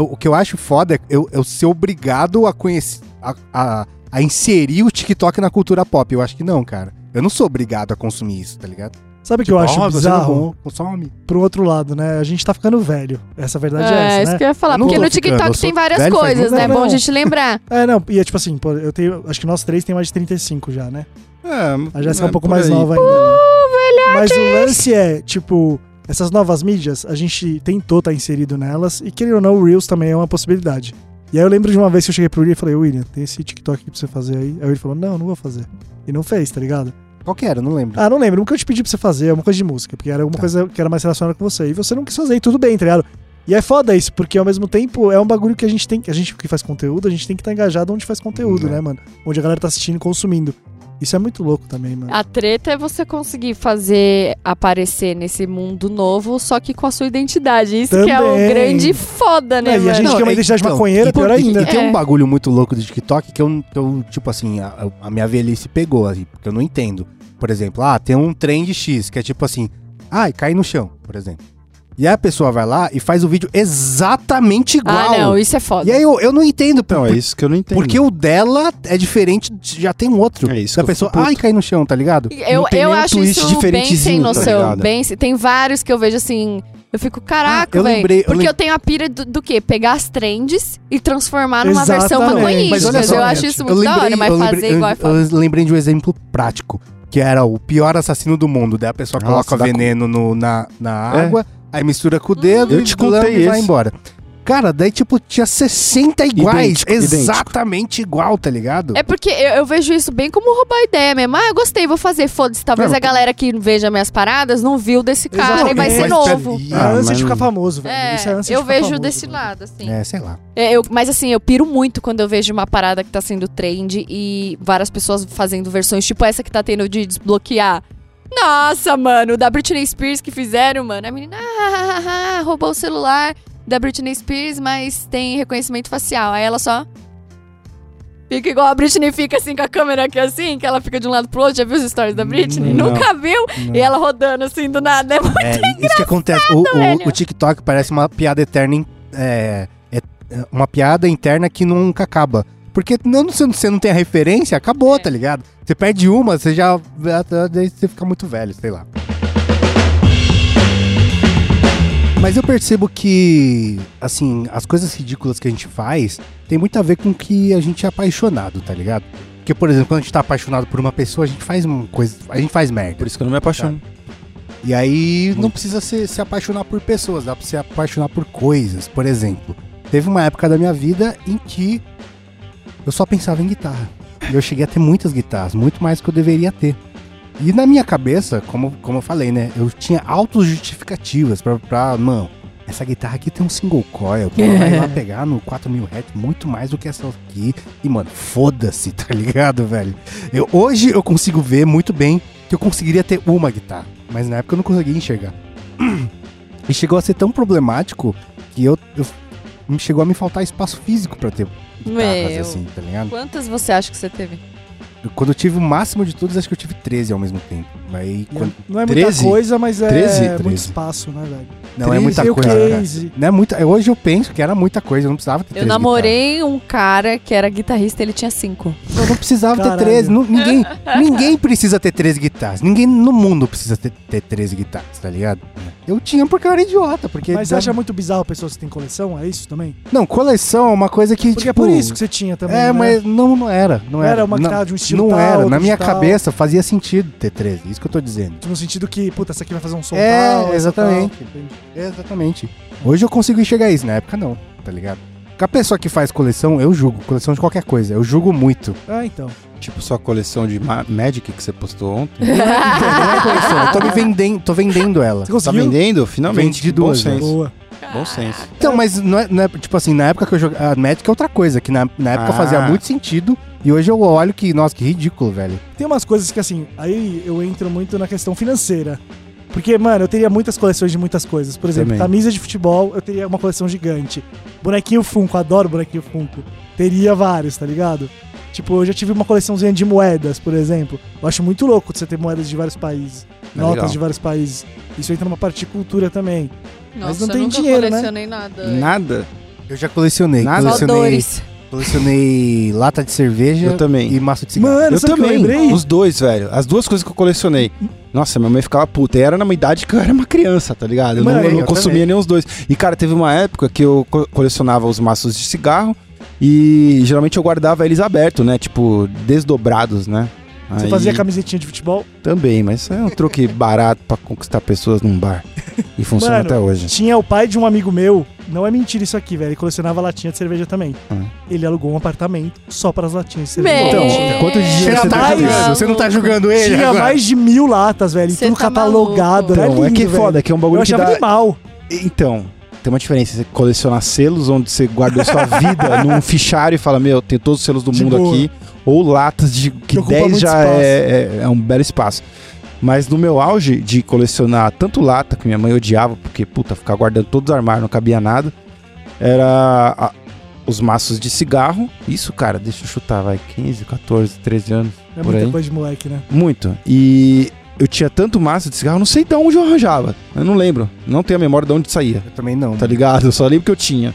o que eu acho foda é eu, eu ser obrigado a conhecer. A, a, a inserir o TikTok na cultura pop. Eu acho que não, cara. Eu não sou obrigado a consumir isso, tá ligado? Sabe o que eu acho Ó, você bizarro? é consome. Pro outro lado, né? A gente tá ficando velho. Essa verdade é, É, essa, isso né? que eu ia falar. Eu Porque no TikTok tem várias coisas, né? É bom a gente lembrar. É, não, e é tipo assim, pô, eu tenho. Acho que nós três tem mais de 35 já, né? É, A Jéssica é um pouco por mais aí. nova ainda. né? Mas o lance é, tipo, essas novas mídias, a gente tentou estar inserido nelas, e querendo ou não, o Reels também é uma possibilidade. E aí eu lembro de uma vez que eu cheguei pro William e falei, William, tem esse TikTok aqui pra você fazer aí. Aí ele falou, não, não vou fazer. E não fez, tá ligado? Qual que era? Não lembro. Ah, não lembro, nunca eu te pedi pra você fazer, é uma coisa de música, porque era alguma Tá. coisa que era mais relacionada com você. E você não quis fazer, e tudo bem, tá ligado? E é foda isso, porque ao mesmo tempo é um bagulho que a gente tem, a gente que faz conteúdo, a gente tem que estar engajado onde faz conteúdo, É. né, mano? Onde a galera tá assistindo e consumindo. Isso é muito louco também, mano. A treta é você conseguir fazer aparecer nesse mundo novo, só que com a sua identidade. Isso que é o Também. grande foda, né, É, e a mano? gente- que é uma identidade então, maconheira, e- pior e- ainda. E tem É. um bagulho muito louco do TikTok que eu, que eu tipo assim, a, a minha velhice pegou, assim, porque eu não entendo. Por exemplo, ah, tem um trend X, que é tipo assim, ai, cai no chão, por exemplo. E aí a pessoa vai lá e faz o vídeo exatamente igual. Ah, não, isso é foda. E aí eu, eu não entendo, por, Não, é isso que eu não entendo. porque o dela é diferente, já tem um outro. É isso da que eu pessoa, fico puto. ai, cai no chão, tá ligado? Eu, Não tem eu nenhum acho twist isso bem sem tá noção. ligado? bem, tem vários que eu vejo assim. Eu fico, caraca, Ah, eu velho. lembrei- eu Porque lem- eu tenho a pira do, do quê? Pegar as trends e transformar numa versão Exatamente. maconhística. Mas olha só, eu acho isso muito da hora, mas eu fazer lembrei- igual é eu, foda. eu lembrei de um exemplo prático, que era o pior assassino do mundo. Daí a pessoa Nossa, coloca dá veneno no- na, na É. água, aí mistura com o dedo Eu e te contei e vai esse. embora. Cara, daí tipo tinha 60 iguais, Idêntico, idêntico. exatamente igual, tá ligado? É porque eu, eu vejo isso bem como roubar ideia mesmo. Ah, eu gostei, vou fazer. Foda-se. Talvez Não, a galera que veja minhas paradas não viu desse cara e vai ser pera- novo. É Ah, a ânsia mas de ficar famoso, velho. É, Isso é eu ficar vejo famoso, desse velho. lado, assim. É, sei lá. É, eu- mas assim, eu piro muito quando eu vejo uma parada que tá sendo trend e várias pessoas fazendo versões, tipo essa que tá tendo de desbloquear. Nossa, mano, da Britney Spears que fizeram, mano. A menina ah, ah, ah, ah, roubou o celular da Britney Spears, mas tem reconhecimento facial. Aí ela só. Fica igual a Britney fica assim com a câmera aqui assim, que ela fica de um lado pro outro. Já viu os stories da Britney? Não. Nunca viu? Não. E ela rodando assim do nada. É muito É, isso que acontece. O, o, o TikTok parece uma piada eterna. É, é uma piada interna que nunca acaba. Porque não, se você não tem a referência, acabou, É. tá ligado? Você perde uma, você já. Daí você fica muito velho, sei lá. Mas eu percebo que, assim, as coisas ridículas que a gente faz tem muito a ver com que a gente é apaixonado, tá ligado? Porque, por exemplo, quando a gente tá apaixonado por uma pessoa, a gente faz uma coisa. A gente faz merda. Por isso que eu não me apaixono. E aí não Muito. precisa se, se apaixonar por pessoas, dá pra se apaixonar por coisas. Por exemplo, teve uma época da minha vida em que eu só pensava em guitarra. E eu cheguei a ter muitas guitarras, muito mais do que eu deveria ter. E na minha cabeça, como, como eu falei, né? Eu tinha autos justificativas pra, pra. Mano, essa guitarra aqui tem um single coil, ela vai lá pegar no 4000 Hz muito mais do que essa aqui. E, mano, foda-se, tá ligado, velho? Eu, hoje eu consigo ver muito bem que eu conseguiria ter uma guitarra, mas na época eu não conseguia enxergar. E chegou a ser tão problemático que eu, eu chegou a me faltar espaço físico pra ter guitarras Meu. assim, tá ligado? Quantas você acha que você teve? Quando eu tive o máximo de todos, acho que eu tive 13 ao mesmo tempo. Aí, quando- Não é muita 13? coisa, mas é 13? muito 13. espaço, né, velho? não é muita Tem coisa, cara. Não é muita, hoje eu penso que era muita coisa, eu não precisava ter Eu 13 namorei um cara que era guitarrista, ele tinha cinco. guitarras. Eu não precisava Caralho. ter 13. nu- ninguém, ninguém precisa ter 13 guitarras. Ninguém no mundo precisa ter, ter 13 guitarras, tá ligado? Eu tinha porque eu era idiota. Porque Mas você acha muito bizarro pessoas que têm coleção? É isso também? Não, coleção é uma coisa que, Porque é tipo... por isso que você tinha também. É, né? mas não, não era. Não, Não era, era uma não, guitarra de um estilo Não tal, era. Na minha tal. cabeça fazia sentido ter 13. Isso que eu tô dizendo. No sentido que, puta, essa aqui vai fazer um som É, tal, exatamente. tal. Exatamente. Hoje eu consigo enxergar isso. Na época não, tá ligado? A pessoa que faz coleção, eu julgo. Coleção de qualquer coisa. Eu julgo muito. Ah, então. Tipo sua coleção de ma- Magic que você postou ontem. Não é coleção. Eu tô me vendendo, tô vendendo ela. Você Tá vendendo? Finalmente. Vendi Bom duas, né? senso. Boa. Bom senso. Então, mas não é, não é- tipo assim, na época que eu jogava. A Magic é outra coisa, que na, na época Ah. fazia muito sentido. E hoje eu olho que, nossa, que ridículo, velho. Tem umas coisas que, assim, aí eu entro muito na questão financeira. Porque, mano, eu teria muitas coleções de muitas coisas. Por exemplo, Também. camisa de futebol, eu teria uma coleção gigante. Bonequinho Funko, adoro bonequinho Funko. Teria vários, tá ligado? Tipo, eu já tive uma coleçãozinha de moedas, por exemplo. Eu acho muito louco você ter moedas de vários países. É notas legal. de vários países. Isso entra numa parte de cultura também. Nossa, não eu tem nunca dinheiro, né? colecionei nada. Nada. Eu já colecionei. Nada. Só Colecionei, dores. Colecionei lata de cerveja Eu também. e maço de cigarro. Mano, eu sabe o que eu também. lembrei? Os dois, velho. As duas coisas que eu colecionei. Nossa, minha mãe ficava puta. E era numa idade que eu era uma criança, tá ligado? Eu Mano, não, eu não eu consumia também. nem os dois. E, cara, teve uma época que eu co- colecionava os maços de cigarro e geralmente eu guardava eles abertos, né? Tipo, desdobrados, né? Você Aí- fazia camisetinha de futebol? Também, mas isso é um truque barato pra conquistar pessoas num bar. E funciona Mano, até hoje. Tinha o pai de um amigo meu, não é mentira isso aqui, velho. Ele colecionava latinha de cerveja também. Hum. Ele alugou um apartamento só para as latinhas de cerveja. Meu. Então, É. quantos dias você tá julgando? Você não tá julgando ele Tinha agora? mais de mil latas, velho. E Cê tudo tá catalogado. Então, é lindo, que é foda, que é um Eu bagulho que achava dá... animal. Então, tem uma diferença. Você colecionar selos onde você guardou sua vida num fichário e fala, meu, tem todos os selos do De mundo boa. aqui. Ou latas de que ocupa 10 muito já espaço. é, é- é um belo espaço. Mas no meu auge de colecionar tanto lata, que minha mãe odiava, porque, puta, ficar guardando todos os armários, não cabia nada, era a- os maços de cigarro. Isso, cara, deixa eu chutar, vai, 15, 14, 13 anos. É Por muita aí. coisa de moleque, né? Muito. E eu tinha tanto maço de cigarro, eu não sei de onde eu arranjava. Eu não lembro. Não tenho a memória de onde saía. Eu também não. Tá ligado? Eu só lembro que eu tinha.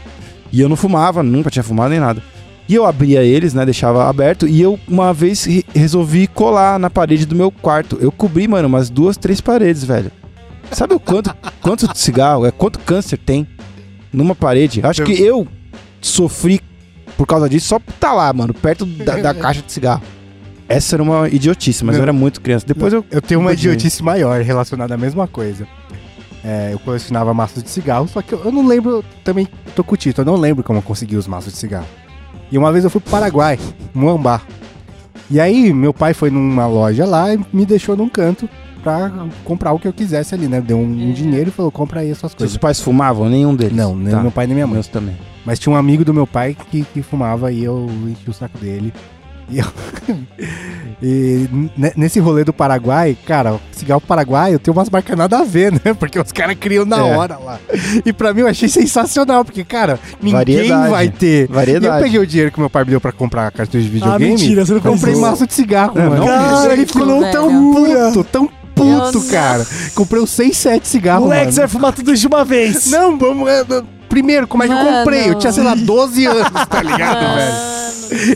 E eu não fumava, nunca tinha fumado nem nada. E eu abria eles, né? Deixava aberto. E eu, uma vez, re- resolvi colar na parede do meu quarto. Eu cobri, mano, umas duas, três paredes, velho. Sabe o quanto, quanto de cigarro, é quanto câncer tem numa parede? Acho que eu sofri por causa disso só por tá lá, mano, perto da, da caixa de cigarro. Essa era uma idiotice, mas eu Não. era muito criança. Depois eu. Eu tenho uma idiotice maior relacionada à mesma coisa. É, eu colecionava maços de cigarro, só que eu, eu não lembro, também tô com o Tito, eu não lembro como eu consegui os maços de cigarro. E uma vez eu fui pro Paraguai, Moambá. E aí meu pai foi numa loja lá e me deixou num canto pra comprar o que eu quisesse ali, né? Deu um, um Uhum. dinheiro e falou, compra aí as suas Seus coisas. pais fumavam? Nenhum deles. Não, nem Tá. meu pai nem minha mãe. Meus também. Mas tinha um amigo do meu pai que, que fumava e eu enchi o saco dele. E, eu- e nesse rolê do Paraguai, cara, o cigarro paraguaio tem umas marcas nada a ver, né? Porque os caras criam na É. hora lá. E pra mim eu achei sensacional, porque, cara, ninguém Variedade. vai ter. E eu Variedade. peguei o dinheiro que meu pai me deu pra comprar cartucho de Ah, videogame. mentira, você não Comprei comprou. maço de cigarro, Não, mano. não Cara, ele ficou tão puto, tão puto, Meu cara. Comprei uns 6, 7 cigarros, Moleque, mano. você vai fumar tudo de uma vez. Não, vamos. É, é, Primeiro, como é que eu Mano. comprei? Eu tinha, sei lá, 12 anos, tá ligado, velho?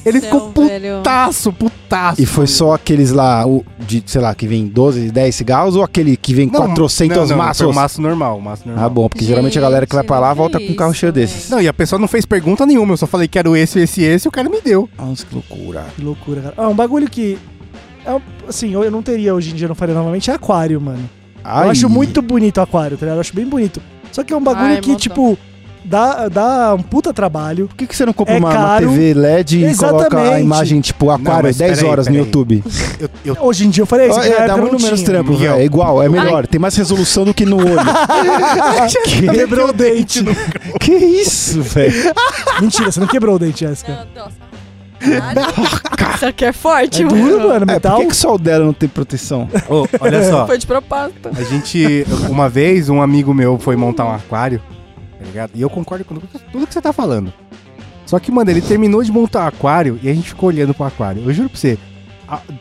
Ele do ficou putaço, putaço. E foi só aqueles lá, o, de, sei lá, que vem 12, 10 cigarros ou aquele que vem 400 não, não, maços? Foi um maço normal, maço normal. Ah, bom, porque geralmente a galera que vai pra lá Gente, volta não com um carro é cheio desses. Não, e a pessoa não fez pergunta nenhuma, eu só falei quero esse, esse, esse, e o cara me deu. Nossa, que loucura. Que loucura, cara. Ah, um bagulho que. é assim, eu eu não teria hoje em dia, não faria novamente, é aquário, mano. Ai, Eu acho muito bonito o aquário, tá ligado? Eu acho bem bonito. Só que é um bagulho Ai, que, montão. tipo, dá, dá um puta trabalho. Por que, que você não compra É uma, uma. TV LED e coloca a Exatamente. imagem, tipo, aquário, mas 10 peraí, horas no YouTube? Eu, eu- Hoje em dia eu faria isso. Naquela é, dá muito não menos trampo, velho. É igual, é melhor. Tem mais resolução do que no olho. que, Quebrou o dente. que isso, velho? Mentira, você não quebrou o dente, Jéssica. Meu Deus. Caralho. Isso aqui é forte, É mano. duro, mano, É, por metal. que, que só o dela não tem proteção? Ô, olha só, Foi de propósito. a gente, uma vez, um amigo meu foi montar um aquário, tá ligado? E eu concordo com tudo que você tá falando. Só que, mano, ele terminou de montar o aquário e a gente ficou olhando pro aquário. Eu juro pra você,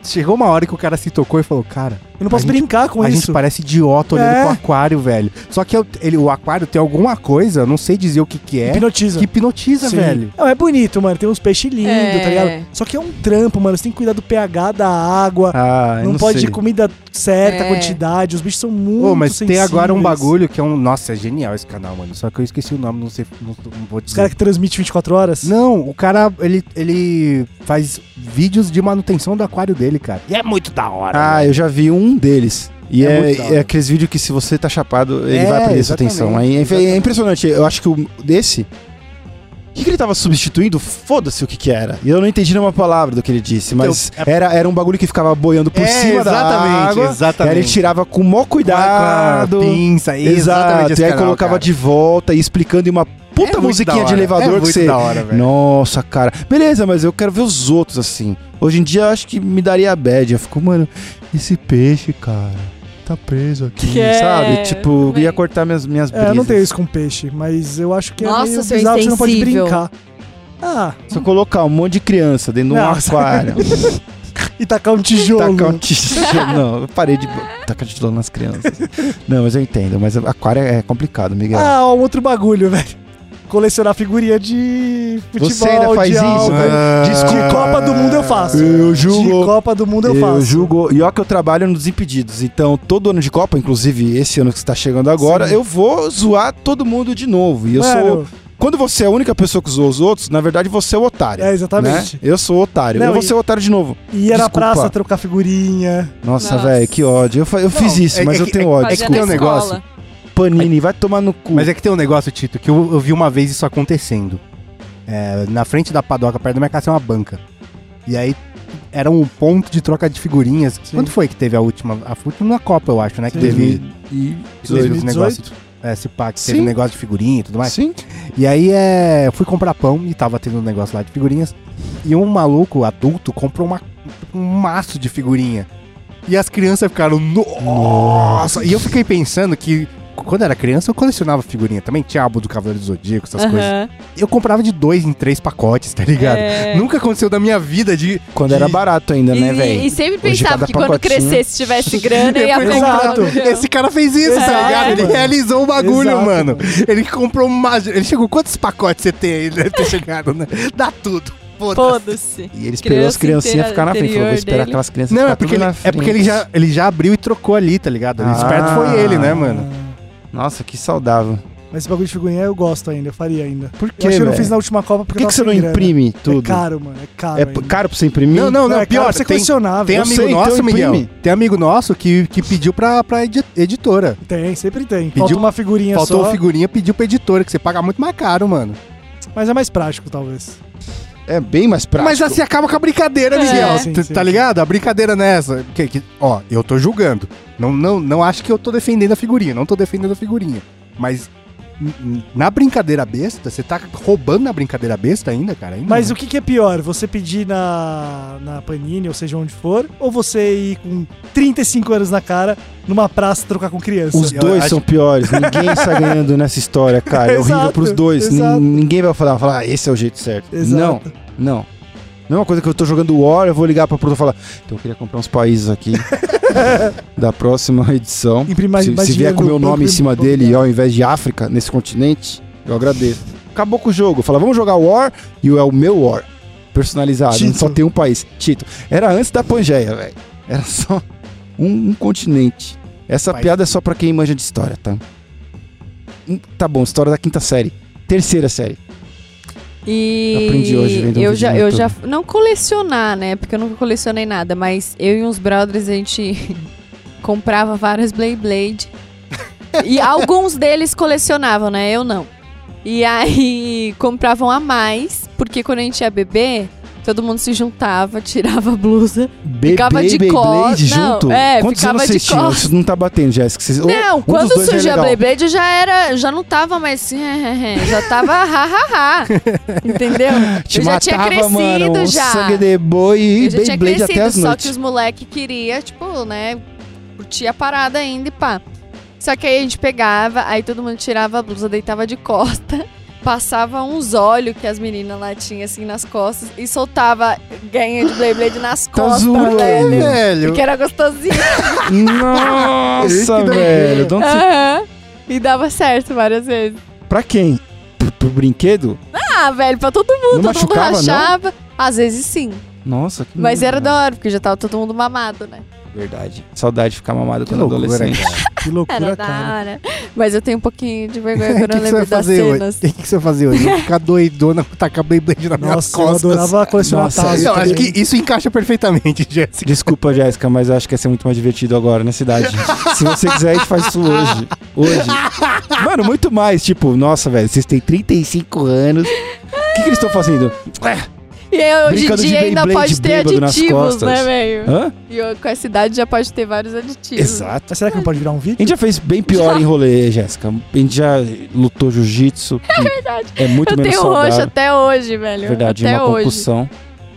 chegou uma hora que o cara se tocou e falou, cara, Eu não posso a gente- brincar com a isso. gente parece idiota olhando É. pro aquário, velho. Só que eu- ele, o aquário tem alguma coisa, não sei dizer o que que é, Hipnotiza. que hipnotiza, Sim. velho. Não, é bonito, mano. Tem uns peixes lindos, É. tá ligado? Só que é um trampo, mano. Você tem que cuidar do pH da água. Ah, não, não pode sei. ir comida certa, É. quantidade. Os bichos são muito Ô, mas tem agora um sensíveis. bagulho que é um. Nossa, é genial esse canal, mano. Só que eu esqueci o nome, não sei. Não, não vou Os dizer. caras que transmitem 24 horas. Não, o cara, ele, ele faz vídeos de manutenção do aquário dele, cara. E é muito da hora. Ah, velho. eu já vi um deles. E É é, é aqueles vídeos que se você tá chapado, ele É, vai sua exatamente, atenção. É, é exatamente. impressionante. Eu acho que o desse. O que, que ele tava substituindo? Foda-se o que que era. E eu não entendi nenhuma palavra do que ele disse, mas Então, era, era um bagulho que ficava boiando por É, cima da exatamente, água. exatamente. Aí ele tirava com o maior cuidado. Com a pinça, exatamente Exato. E aí canal, colocava cara. de volta e explicando em uma puta É musiquinha de elevador é que você. da hora. Nossa, cara. Beleza, mas eu quero ver os outros assim. Hoje em dia eu acho que me daria bad. Eu fico, mano, esse peixe, cara, tá preso aqui, Que é, sabe? Tipo, também. ia cortar minhas, minhas É, eu não brisas. tenho isso com peixe, mas eu acho que Nossa, é meio seu bizarro, você não pode brincar. Ah, Se eu colocar um monte de criança dentro de um aquário, e tacar um tijolo. tacar um tijolo. Não, eu parei de tacar tijolo nas crianças. Não, mas eu entendo. Mas aquário é complicado, Miguel. Ah, um outro bagulho, velho. Colecionar figurinha de futebol, Você ainda faz de isso, álbum. velho? De Copa do Mundo eu faço. Eu De julgo. Copa do Mundo eu, faço. julgo. E ó que eu trabalho nos Impedidos. Então, todo ano de Copa, inclusive esse ano que está chegando agora, Sim. eu vou zoar todo mundo de novo. E eu Mano, sou. Quando você é a única pessoa que zoa os outros, na verdade você é o otário. É, exatamente. né? Eu sou o otário. Não, eu vou e- ser o otário de novo. E ia na praça trocar figurinha. Nossa, Nossa. velho, que ódio. Eu, eu fiz isso, é- mas é eu tenho é- ódio. é que tem um negócio. Panini, vai tomar no cu. Mas é que tem um negócio, Tito, que eu, eu vi uma vez isso acontecendo. É, na frente da padoca, perto da minha casa, tem uma banca. E aí era um ponto de troca de figurinhas. Sim. Quando foi que teve a última? A última na Copa, eu acho, né? Que Sim. teve, E... que teve os 2018? negócios. É, esse pack, teve Sim. negócio de figurinha e tudo mais. Sim. E aí é, eu fui comprar pão e tava tendo um negócio lá de figurinhas. E um maluco adulto comprou uma, um maço de figurinha. E as crianças ficaram, nossa! E eu fiquei pensando que quando era criança eu colecionava figurinha também. Tinha álbum do Cavaleiro do Zodíaco, essas coisas. Aham. Eu comprava de dois em três pacotes, tá ligado? É. Nunca aconteceu da minha vida de. Quando de- era barato ainda, né, E, velho? e sempre pensava que quando pacotinho- crescesse, tivesse grana, ia Exato. comprar. Exato. milhão. Esse cara fez isso, tá Exato. ligado? Ele realizou o bagulho, Exato, mano. mano. Ele comprou uma. Ele chegou. Quantos pacotes você tem aí? Deve ter chegado, né? Dá tudo. Foda-se. E ele esperou as Criança criancinhas inteira ficar na frente. Falou, vou esperar dele. aquelas crianças Não, ficar é porque, ele, é porque ele, já, ele já abriu e trocou ali, tá ligado? O Ah. esperto foi ele, né, mano? Nossa, que saudável. Mas esse bagulho de figurinha eu gosto ainda, eu faria ainda. Por Eu quê, acho que eu não fiz na última Copa Por porque que, eu que tava você não sem grana. imprime tudo? É caro, mano. É caro. É ainda. caro pra você imprimir? Não, não, não. é pior, você tem, colecionar, tem. Eu amigo sei, então nosso, Miguel. imprime. Tem amigo nosso que, que pediu pra, pra edi- editora. Tem, sempre tem. Pediu- Falta uma figurinha Faltou só, figurinha, pediu pra editora, que você paga muito mais caro, mano. mas é mais prático, talvez. É bem mais prático. Mas assim acaba com a brincadeira, É. Miguel. Sim, T- sim, tá sim. ligado? A brincadeira nessa. Que, que- ó, eu tô julgando. Não, não, não acho que eu tô defendendo a figurinha. Não tô defendendo a figurinha. Mas na brincadeira besta, você tá roubando na brincadeira besta ainda, cara? Ainda Mas não. o que, que é pior? Você pedir na, na Panini, ou seja, onde for, ou você ir com 35 anos na cara numa praça trocar com criança? Os dois acho- são piores. Ninguém sai ganhando nessa história, cara. É horrível pros dois. Ninguém vai falar, falar, ah, esse é o jeito certo. Exato. Não, não. Mesma coisa que eu tô jogando War, eu vou ligar pra produtor e falar, então eu queria comprar uns países aqui da próxima edição. Se, se vier com o meu no nome em cima dele ao invés de África, nesse continente, eu agradeço. Acabou com o jogo. Fala, vamos jogar War e é o meu War. Personalizado. Tito. Só tem um país. Tito. Era antes da Pangeia, velho. Era só um, um continente. Essa País. piada é só pra quem manja de história, tá? Hum, Tá bom, história da quinta série. Terceira série. E Aprendi hoje vendo um eu vídeo já, eu já não colecionar, né? Porque eu nunca colecionei nada, mas eu e uns brothers a gente comprava várias Blade Blade. e alguns deles colecionavam, né? Eu não. E aí compravam a mais, porque quando a gente ia beber, todo mundo se juntava, tirava a blusa. Ficava de não, junto? é, Quantos ficava de cor- Isso não tá batendo, Jéssica. Vocês- Não, um dos quando dois é surgiu a legal. Beyblade já era, já não tava mais assim, já tava ha ha ha. Entendeu? Te eu já tinha matava, crescido mano, já. sangue de boi e Eu já tinha Beyblade crescido, até as só noites. que os moleque queria, tipo, né, curtir a parada ainda e pá. Só que aí a gente pegava, aí todo mundo tirava a blusa, deitava de costa, passava uns olhos que as meninas lá tinham assim nas costas e soltava ganha de Beyblade nas Tá costas, zoando. velho. Velho, Porque era gostosinho. Nossa, velho. você- Aham. E dava certo várias vezes. Pra quem? Pro, pro brinquedo? Ah, velho, pra todo mundo, Não todo mundo machucava, não? rachava. Às vezes sim, Nossa, que mas era da da hora, porque já tava todo mundo mamado, né? Verdade. Saudade de ficar mamado que quando loucura, adolescente. cara. Que loucura, Era da cara. hora. Mas eu tenho um pouquinho de vergonha quando que, eu que você vai lembro das fazer hoje? cenas. O que, que você vai fazer hoje? Vou ficar doidona, tacar Beyblade nas minhas Nossa, eu costas. adorava colecionar Nossa, tazos. Não, acho que isso encaixa perfeitamente, Jéssica. Desculpa, Jéssica, mas eu acho que ia ser muito mais divertido agora na cidade. Se você quiser, a gente faz isso hoje. Hoje. Mano, muito mais. Tipo, nossa, velho, vocês têm 35 anos. O que, que eles estão fazendo? E aí, hoje em Brincando de dia ainda pode ter aditivos, costas. né, velho? E eu- com essa idade já pode ter vários aditivos. Exato. Mas será que não pode virar um A vídeo? gente já fez bem pior em rolê, Jéssica. A gente já lutou jiu-jitsu. É verdade. É muito eu menos tenho saudável. roxo até hoje, velho. Verdade, até uma hoje. concussão.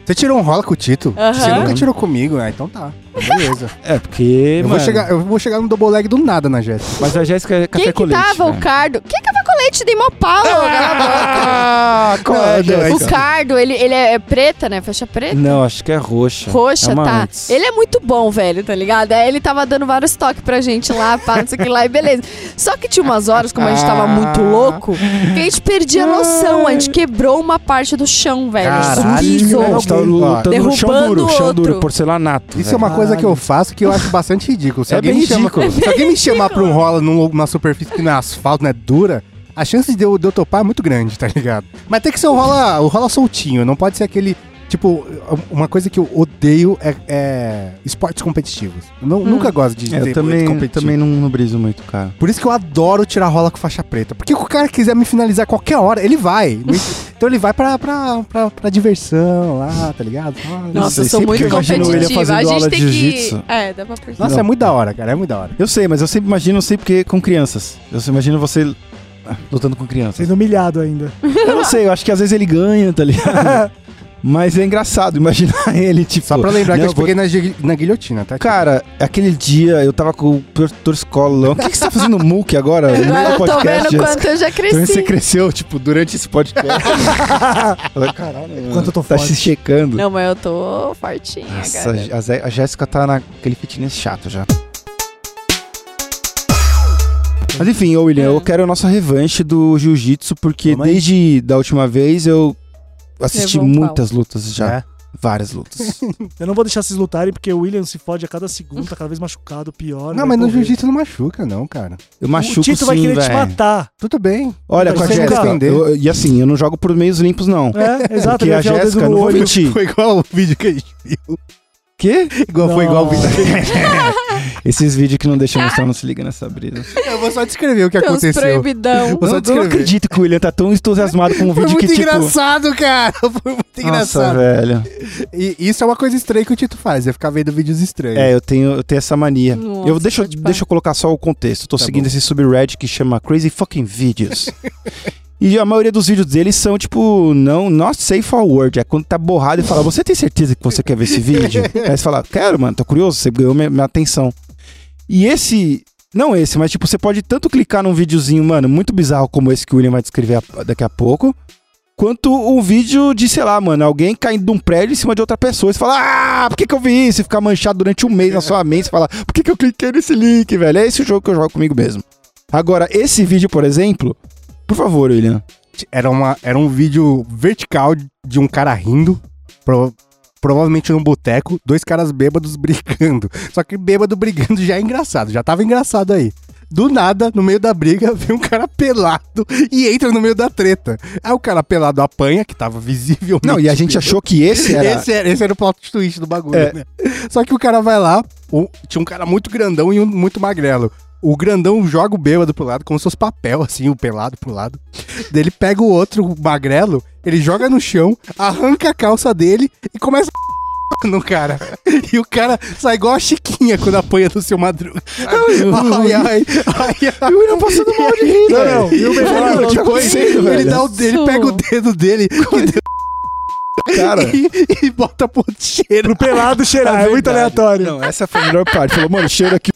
Você tirou um rola com o Tito? Você nunca tirou comigo? Ah, então tá. Beleza. É, porque. Eu vou, mano, chegar, eu vou chegar no double leg do nada na Jéssica. Mas a Jéssica é café Quem que leite. tava? O né? Cardo. Quem com leite? Dei mó pau. Ah, qual é, Não, Jéssica? o Cardo, ele, ele é preta, né? Faixa preta? Não, acho que é roxa. Roxa, é tá. antes. Ele é muito bom, velho, tá ligado? Aí ele tava dando vários toques pra gente lá, pá, não sei o que lá, e beleza. Só que tinha umas horas, como a gente tava muito louco, que a gente perdia a noção. A gente quebrou uma parte do chão, velho. Caralho, Subindo. A gente tá lutando no chão derrubando duro, chão duro, outro. porcelanato. Isso é velho. uma coisa que eu faço que eu acho bastante ridículo. Se É alguém bem me chama, ridículo. Se alguém me chamar pra um rola num- numa superfície que não é asfalto, não é dura, a chance de eu, de eu topar é muito grande, tá ligado? Mas tem que ser o rola, o rola soltinho, não pode ser aquele. Tipo, uma coisa que eu odeio é, é esportes competitivos. Eu não- nunca gosto de É, eu também, competitivo. também não, não briso muito, cara. Por isso que eu adoro tirar rola com faixa preta. Porque se o cara quiser me finalizar qualquer hora, ele vai. então ele vai pra, pra, pra, pra diversão lá, tá ligado? Ah, Nossa, eu sou muito eu competitiva. A gente aula tem que. É, dá pra perceber. Nossa, Não. é muito da hora, cara. É muito da hora. Eu sei, mas eu sempre imagino, sei porque com crianças. Eu imagino você lutando com crianças. Sendo humilhado ainda. Eu não sei, eu acho que às vezes ele ganha, tá ligado? Mas é engraçado imaginar ele, tipo. Só pra lembrar que eu te peguei na, na guilhotina, tá? Cara, aquele dia eu tava com o professor escola. O que, que você tá fazendo muque agora? No meio eu tô podcast? vendo quanto eu já Então você cresci. cresceu, tipo, durante esse podcast. Falei, Caralho, mano, Quanto eu tô Tá forte. se checando. Não, mas eu tô fortinha, Nossa, cara. a Zé- a Jéssica tá naquele fitness chato já. Mas enfim, ô William, É. eu quero a nossa revanche do jiu-jitsu, porque Vamos aí. desde da última vez eu assisti Levou um pau. muitas lutas já. É. Várias lutas. Eu não vou deixar vocês lutarem, porque o William se fode a cada segundo, tá cada vez machucado, pior. Não, vai mas no jiu-jitsu não machuca, não, cara. Eu O machuco Tito vai sim, querer te velho. matar. Tudo bem. Olha, Vai com a Jéssica, eu- e assim, eu não jogo por meios limpos, não. É, exato. Porque a vai o Jéssica, não vou mentir. Foi igual o vídeo que a gente viu. Quê? Igual, foi igual o vídeo que a gente Esses vídeos que não deixam mostrar não se liga nessa brisa. Eu vou só descrever o que Tem aconteceu. proibidão. Vou só Eu não descrever. acredito que o William tá tão entusiasmado com um Foi vídeo muito que, tipo... engraçado, cara. Foi muito Nossa, engraçado. velho. E isso é uma coisa estranha que o Tito faz, é ficar vendo vídeos estranhos. É, eu tenho, eu tenho essa mania. Nossa, eu deixa, pode deixa eu colocar só o contexto. Eu tô Tá seguindo bom. esse subreddit que chama Crazy Fucking Videos. e a maioria dos vídeos deles são, tipo, não, not safe for word. É quando tá borrado e fala, você tem certeza que você quer ver esse vídeo? Aí você fala, quero, mano, tô curioso, você ganhou minha, minha atenção. E esse. Não esse, mas tipo, você pode tanto clicar num videozinho, mano, muito bizarro como esse que o William vai descrever a- daqui a pouco, quanto um vídeo de, sei lá, mano, alguém caindo de um prédio em cima de outra pessoa. E você fala, ah, por que, que eu vi isso? E ficar manchado durante um mês na sua mente. Você fala, por que, que eu cliquei nesse link, velho? É esse o jogo que eu jogo comigo mesmo. Agora, esse vídeo, por exemplo, por favor, William. Era, uma, era um vídeo vertical de um cara rindo, pro- provavelmente num boteco, dois caras bêbados brigando. Só que bêbado brigando já é engraçado, já tava engraçado aí. Do nada, no meio da briga, vem um cara pelado e entra no meio da treta. Aí o cara pelado apanha, que tava visível. Não, e a gente achou que esse era. Esse, era, esse era o plot twist do bagulho, É. né? Só que o cara vai lá, o- tinha um cara muito grandão e um muito magrelo. O grandão joga o bêbado pro lado, como se fosse papel, assim, o pelado pro lado. Daí ele pega o outro magrelo, ele joga no chão, arranca a calça dele e começa a no cara. E o cara sai igual a Chiquinha quando apanha do seu madruga. Ai, ai, ai, ai. O William passando mal de rir, Não, não, e o melhor- Olha o que acontecendo, ele, velho. dá o, ele pega o dedo dele Cara. e, e bota pro cheiro. Pro pelado cheirar, é, muito verdade. aleatório. Não, essa foi a melhor parte. Falou, mano, cheiro aqui.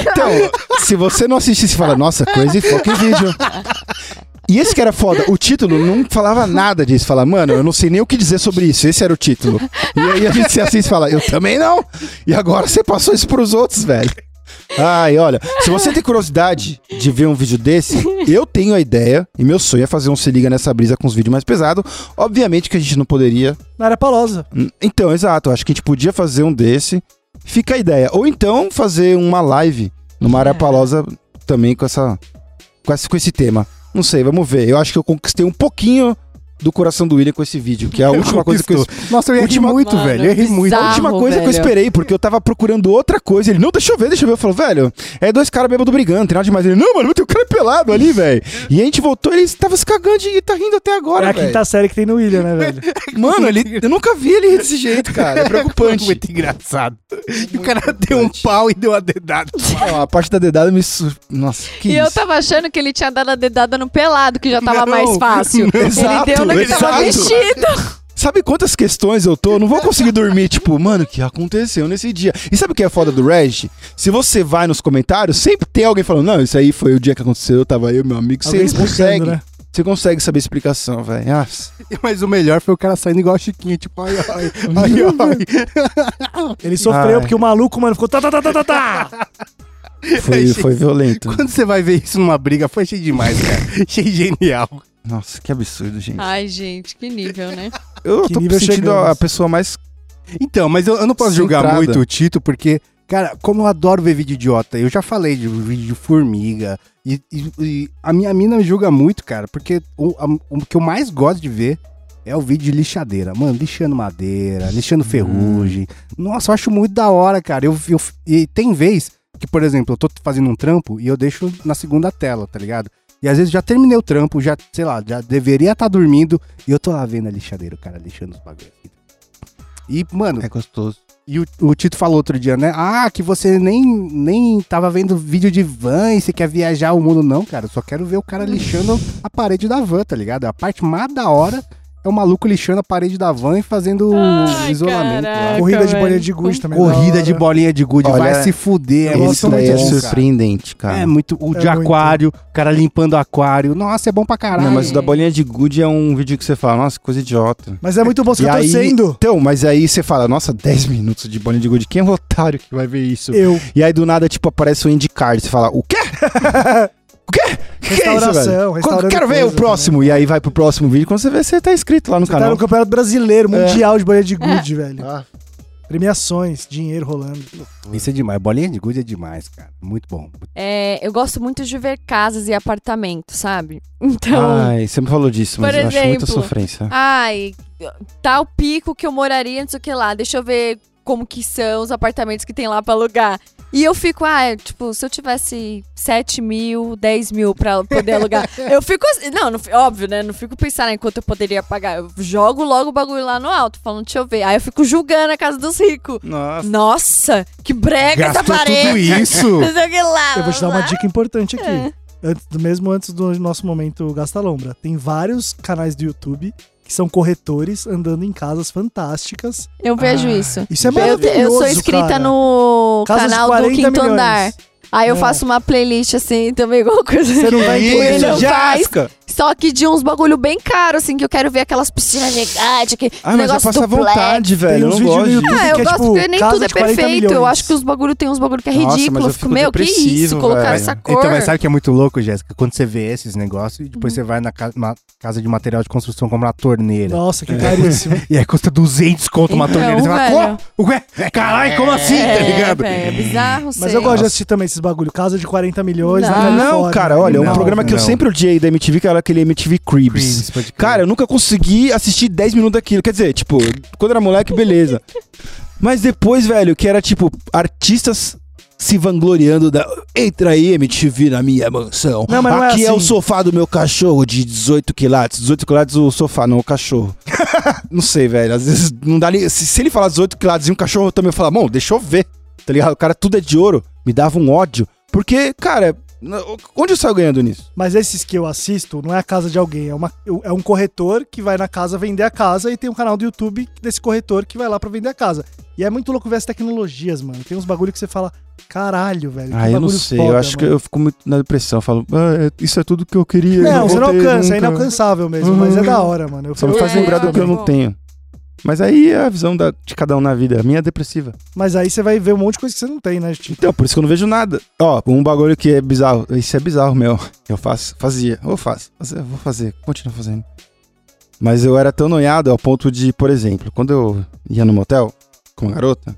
Então, se você não assistisse, fala, nossa, crazy fucking vídeo. E esse que era foda, o título não falava nada disso. Fala, mano, eu não sei nem o que dizer sobre isso. Esse era o título. E aí a gente se assiste e fala, eu também não. E agora você passou isso pros outros, velho. Ai, olha, se você tem curiosidade de ver um vídeo desse, eu tenho a ideia, e meu sonho é fazer um Se Liga Nessa Brisa com os vídeos mais pesados. Obviamente que a gente não poderia Na área palosa. Hum, Então, exato. Acho que a gente podia fazer um desse. Fica a ideia. Ou então fazer uma live numa área É. palosa também com essa, com esse, com esse tema. Não sei, vamos ver. Eu acho que eu conquistei um pouquinho do coração do William com esse vídeo, que é a última coisa que eu, Nossa, eu ia Última- muito, Mano, velho. Eu rir muito. a última coisa que eu velho. esperei, porque eu tava procurando outra coisa. Ele, não, deixa eu ver, deixa eu ver. Eu falo, velho, é dois caras bêbados brigando, tem nada demais. Ele, não, mano, tem um cara pelado ali, velho. E a gente voltou, ele tava se cagando e tá rindo até É agora, a velho. quinta série que tem no William, né, velho? Mano, ele, eu nunca vi ele rir desse jeito, cara. É preocupante. Muito engraçado. E o cara deu um pau e deu uma dedada. Não, a parte da dedada me. Su... Nossa, que E isso? eu tava achando que ele tinha dado a dedada no pelado, que já tava Não, mais fácil. não. Exato, ele deu no que tava exato. vestido. Sabe quantas questões eu tô? Eu Não vou conseguir dormir, tipo, mano, o que aconteceu nesse dia? E sabe o que é foda do Reg? Se você vai nos comentários, sempre tem alguém falando, não, isso aí foi o dia que aconteceu, tava eu, meu amigo. Você Alguém explicando, consegue. né? Você consegue saber a explicação, velho. Ah, Mas o melhor foi o cara saindo igual a Chiquinha, tipo, ai, ai, ai, ai. Ele sofreu Ai. porque o maluco, mano, ficou tá, tá, tá, tá, tá, tá. foi, foi violento. Quando você vai ver isso numa briga, foi cheio demais, cara. Cheio genial. Nossa, que absurdo, gente. Ai, gente, que nível, né? Eu Que tô nível sentindo chegamos. a pessoa mais. Então, mas eu, eu não posso julgar Centrada. muito o Tito, porque, cara, como eu adoro ver vídeo idiota, eu já falei de vídeo de formiga, e, e- e a minha mina me julga muito, cara, porque o, a- o que eu mais gosto de ver é o vídeo de lixadeira. Mano, lixando madeira, lixando ferrugem. Nossa, eu acho muito da hora, cara. Eu, eu, e tem vez que, por exemplo, eu tô fazendo um trampo e eu deixo na segunda tela, tá ligado? E às vezes já terminei o trampo, já, sei lá, já deveria estar dormindo, e eu tô lá vendo a lixadeira, o cara lixando os bagulhos. E, mano, É gostoso. e o, o Tito falou outro dia, né? Ah, que você nem, nem tava vendo vídeo de van e você quer viajar o mundo. Não, cara. Eu só quero ver o cara lixando a parede da van, tá ligado? A parte mais da hora é o maluco lixando a parede da van e fazendo Ai, isolamento lá. caraca. Corrida de velho. bolinha de gude também. Corrida da de bolinha de gude. Olha, vai se fuder. É Isso daí é bom, cara. surpreendente, cara. É muito. O É de muito. aquário, o cara limpando aquário. Nossa, é bom pra caralho. Não, mas o da bolinha de gude é um vídeo que você fala, nossa, coisa idiota. Mas é muito bom, você tá aí- torcendo. Então, mas aí você fala, nossa, 10 minutos de bolinha de gude, quem é o otário que vai ver isso? Eu. E aí do nada, tipo, aparece o IndyCar, você fala, o quê? o quê? Que que é isso, Restauração, Quero ver o próximo. E aí vai pro próximo vídeo, quando você vê, você tá inscrito lá no Você tá canal. no Campeonato Brasileiro, É. Mundial de bolinha de gude, velho. Ah, Premiações, dinheiro rolando. Isso é demais. Bolinha de gude é demais, cara. Muito bom. É, eu gosto muito de ver casas e apartamentos, sabe? Então, Ai, você me falou disso, mas Por eu acho muita exemplo, sofrência. ai, tal pico que eu moraria, não sei o que lá. Deixa eu ver como que são os apartamentos que tem lá pra alugar. E eu fico, ah, é, tipo, se eu tivesse 7 mil, 10 mil pra poder alugar. eu fico assim, não, não, óbvio, né? Não fico pensando em quanto eu poderia pagar. Eu jogo logo o bagulho lá no alto, falando, deixa eu ver. Aí eu fico julgando a casa dos ricos. Nossa. Nossa, que brega essa Gastou parede. tudo isso. Lá. Eu vou te dar uma dica importante aqui. É. Antes, mesmo antes do nosso momento Gasta Lombra. Tem vários canais do YouTube que são corretores andando em casas fantásticas. Eu vejo Ah, isso. Isso é Eu, maravilhoso, eu sou inscrita cara. no Casas canal do 40 Quinto milhões. Andar. Aí eu É. faço uma playlist assim, também igual coisa. Você não vai que entender. ele não faz. Jéssica! Só que de uns bagulho bem caro, assim, que eu quero ver aquelas piscinas gigantes, que Ah, mas eu negócio passo à duplex. vontade, velho. Tem Eu uns não vídeos no gosto YouTube disso. Ah, eu que é, gosto tipo, porque nem casa tudo é de 40 perfeito. Eu milhões. acho que os bagulho tem uns bagulho que é Nossa, mas ridículo. eu eu fico, fico meu, que isso? depressivo, Colocar velho. essa cor. Então, mas sabe o que é muito louco, Jéssica? Quando você vê esses negócios e Uhum. depois você vai na ca- uma casa de material de construção comprar uma torneira. Nossa, que caríssimo. E aí custa 200 conto uma Então, torneira. Você fala, velho. como? Ué, caralho, como assim? é, tá ligado? velho, é bizarro, Mas sei. eu gosto de assistir também esses bagulho. Casa de 40 milhões Não. Ah, não, cara, olha, é um Não, programa que eu não. sempre odiei da MTV, que era aquele MTV Cribs. Crer. Cara, eu nunca consegui assistir 10 minutos daquilo. Quer dizer, tipo, quando era moleque, beleza. Mas depois, velho, que era tipo, artistas se vangloriando da. Entra aí, MTV, na minha mansão. Não, mas não é Aqui é, assim. o sofá do meu cachorro de 18 quilates. 18 quilates o sofá, não o cachorro. não sei, velho. Às vezes não dá nem. Se, se ele falar 18 quilates e um cachorro, eu também falo, bom, deixa eu ver. Tá ligado? O cara tudo é de ouro. Me dava um ódio. Porque, cara, onde eu saio ganhando nisso? Mas esses que eu assisto não é a casa de alguém, é, uma, é um corretor que vai na casa vender a casa e tem um canal do YouTube desse corretor que vai lá pra vender a casa. E é muito louco ver as tecnologias, mano. Tem uns bagulho que você fala, caralho, velho. que Ah, eu não sei. foda, eu acho que mano." eu fico muito na depressão. Eu falo, ah, é- isso é tudo que eu queria. eu Não, você não alcança, é nunca." inalcançável mesmo, mas é da hora, mano. Eu, Só me faz É, lembrar do que eu é não tenho. Mas aí é a visão da- de cada um na vida. A minha é depressiva. Mas aí você vai ver um monte de coisa que você não tem, né? Tipo, Então, por isso que eu não vejo nada. Ó, um bagulho que é bizarro. Isso é bizarro, meu. Eu faço, fazia. Ou faço. Eu Vou fazer, continuo fazendo. Mas eu era tão noiado ao ponto de, por exemplo, quando eu ia no motel com uma garota,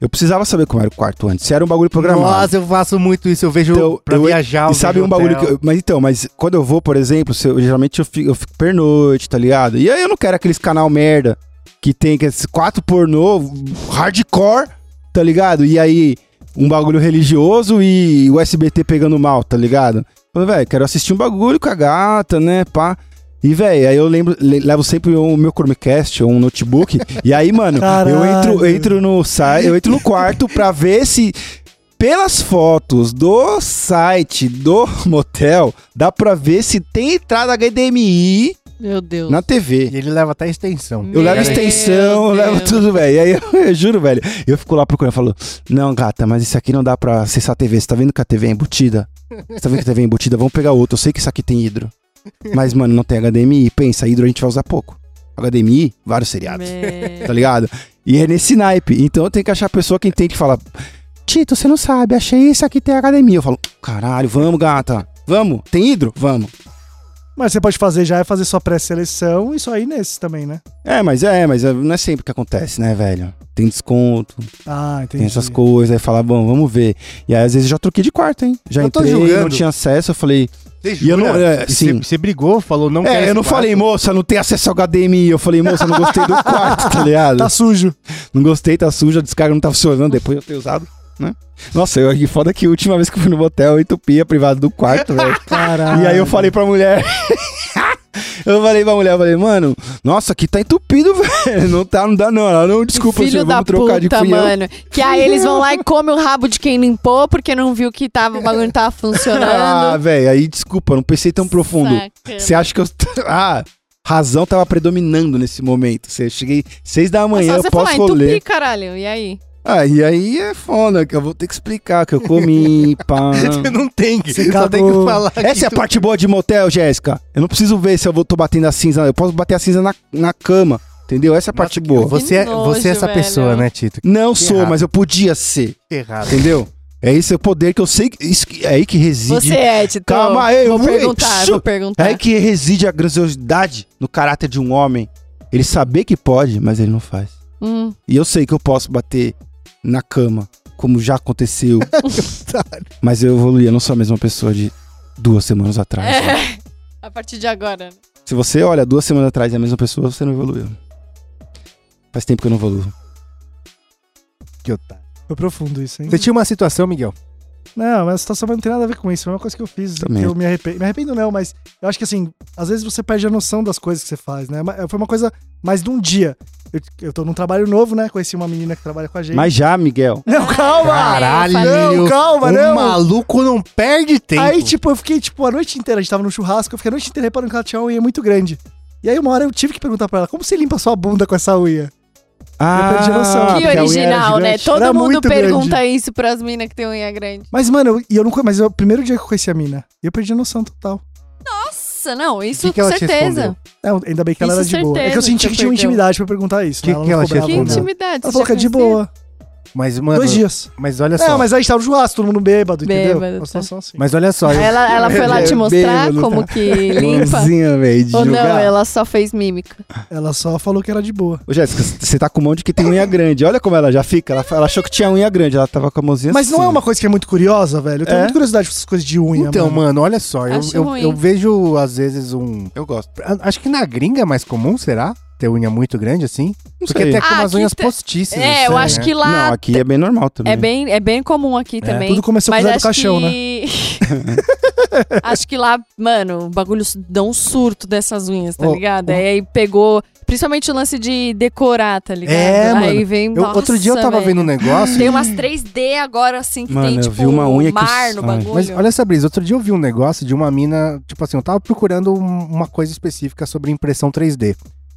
eu precisava saber como era o quarto antes. Se era um bagulho programado. Nossa, eu faço muito isso. Eu vejo Então, pra eu- viajar. eu E sabe um bagulho eu- mas então, mas quando eu vou, por exemplo, se eu- geralmente eu fico, eu fico pernoite, tá ligado? E aí eu não quero aqueles canal merda que tem que esses quatro pornô, hardcore, tá ligado? E aí um bagulho religioso e o SBT pegando mal, tá ligado? Falei, velho, quero assistir um bagulho com a gata, né, pá. E, velho, aí eu lembro, le- levo sempre o meu Chromecast ou um notebook. e aí, mano, eu Caralho. entro, eu entro no site, eu entro no quarto pra ver se pelas fotos do site do motel, dá pra ver se tem entrada HDMI Meu Deus. na TV. E ele leva até a extensão. Eu levo Meu extensão, eu levo tudo, velho. E aí, eu, eu juro, velho. Eu fico lá procurando, eu falo, não, gata, mas isso aqui não dá pra acessar a TV. Você tá vendo que a TV é embutida? Você tá vendo que a TV é embutida? Vamos pegar outro. Eu sei que isso aqui tem hidro. Mas, mano, não tem HDMI. Pensa, hidro a gente vai usar pouco. HDMI, vários seriados. Meu- Tá ligado? E é nesse naipe. Então eu tenho que achar a pessoa que entende e fala, Tito, você não sabe, achei isso aqui tem HDMI. Eu falo, caralho, vamos, gata. Vamos. Tem hidro? Vamos. Mas você pode fazer já é fazer sua pré-seleção e só ir nesses também, né? É, mas é, mas é- não é sempre que acontece, né, velho? Tem desconto, Ah, entendi. tem essas coisas, aí fala, bom, vamos ver. E aí, às vezes, eu já troquei de quarto, hein? Já Eu entrei, não tinha acesso, eu falei. Você E eu não- jura? é, E sim. Você, você brigou, falou não é, eu não quarto? falei, moça, não tem acesso ao HDMI. Eu falei, moça, não gostei do quarto, tá ligado? Tá sujo. Não gostei, tá suja, a descarga não tá funcionando, depois eu ter usado, né? Nossa, eu que foda que a última vez que eu fui no motel, eu entupi a privada do quarto, velho. Caralho. E aí eu falei pra mulher. eu falei pra mulher, eu falei, mano, nossa, aqui tá entupido, velho. Não tá, não dá não. Ela, não, desculpa, Filho senhor, da vamos trocar de puta, eu. mano. Que aí eles vão lá e comem o rabo de quem limpou porque não viu que tava, o bagulho não tava Ah, funcionando. velho, aí desculpa, não pensei tão profundo. Você acha que eu. Ah, razão tava predominando nesse momento. Você cheguei seis da manhã, eu posso falar, rolê. entupi, caralho. E aí? Ah, e aí é foda, que eu vou ter que explicar que eu comi, pá. Você não tem que. Você só tem que falar. Essa é a parte boa de motel, Jéssica. Eu não preciso ver se eu vou, tô batendo a cinza. Eu posso bater a cinza na, na cama. Entendeu? Essa é a parte boa. Você, é, nojo, você é essa velho. pessoa, né, Tito? Não Que sou, errado. mas eu podia ser. Errado. Entendeu? É esse o poder que eu sei. que- Isso, que- é aí que reside. Você é, Tito. Calma aí, Vou eu vou- perguntar, Shoo. vou É perguntar. aí que reside a grandiosidade no caráter de um homem. Ele saber que pode, mas ele não faz. Hum. E eu sei que eu posso bater na cama, como já aconteceu. mas eu evoluí, eu não sou a mesma pessoa de duas semanas atrás. né? É. A partir de agora. Se você olha duas semanas atrás e é a mesma pessoa, você não evoluiu. Faz tempo que eu não evoluo. Que otário. Foi profundo isso, hein? Você tinha uma situação, Miguel? Não, mas a situação não tem nada a ver com isso. Foi uma coisa que eu fiz Também. que eu me arrependo. Me arrependo não, mas eu acho que assim, às vezes você perde a noção das coisas que você faz, né? Mas Foi uma coisa mais de um dia. Eu, eu tô num trabalho novo, né? Conheci uma menina que trabalha com a gente. Mas já, Miguel. Não, calma! Caralho! Não, calma, o não. maluco não perde tempo. Aí, tipo, eu fiquei, tipo, a noite inteira, a gente tava no churrasco, eu fiquei a noite inteira reparando que ela tinha uma unha muito grande. E aí, uma hora eu tive que perguntar pra ela, como você limpa sua bunda com essa unha? Ah, perdi a noção. Que original, né? Todo Era mundo pergunta grande. isso pras minas que tem unha grande. Mas, mano, eu, e eu não mas é o primeiro dia que eu conheci a mina. E eu perdi a noção total. Nossa, não, isso Que que com ela te certeza. É, ainda bem que ela Isso era de boa. É que eu certeza senti que que tinha uma intimidade pra perguntar isso. Que né? Ela que não ela ficou te Que intimidade. Ela falou que é de boa. Mas, mano. Dois dias. Mas olha só. Não, mas aí a gente tava no churrasco, todo mundo bêbado, entendeu? Bêbado, Uma tá. situação assim. Mas olha só. eu- Ela, ela foi lá te mostrar Bêbado, como que limpa? Mãozinha, velho, de Ou não, ela só fez mímica. Ela só falou que era de boa. Ô, Jéssica, você tá com um monte que tem unha grande. Olha como ela já fica. Ela, ela achou que tinha unha grande. Ela tava com a mãozinha Mas não assim. é uma coisa que é muito curiosa, velho? Eu tenho É? muita curiosidade com essas coisas de unha, Então, mano. mano, olha só. Eu, eu, eu vejo, às vezes, um. Eu gosto. Acho que na gringa é mais comum, será? Ter unha muito grande assim? Não Porque sei. tem Ah, aquelas aqui unhas tem- postiças. É, eu assim, acho né? que lá Não, aqui é bem normal também. é bem, é bem comum aqui também. Tudo começou com o do acho Caixão, né? que... acho que lá, mano, o bagulho dá um surto dessas unhas, tá Ô, ligado? ô. Aí pegou, principalmente o lance de decorar, tá ligado? É, Aí mano. vem, Eu- outro dia eu nossa, tava velho. vendo um negócio. Tem umas 3D agora, assim, que Mano, tem, eu tipo, vi uma unha que mar os- no bagulho. Mas olha essa brisa, outro dia eu vi um negócio de uma mina, tipo assim, eu tava procurando um- uma coisa específica sobre impressão 3D.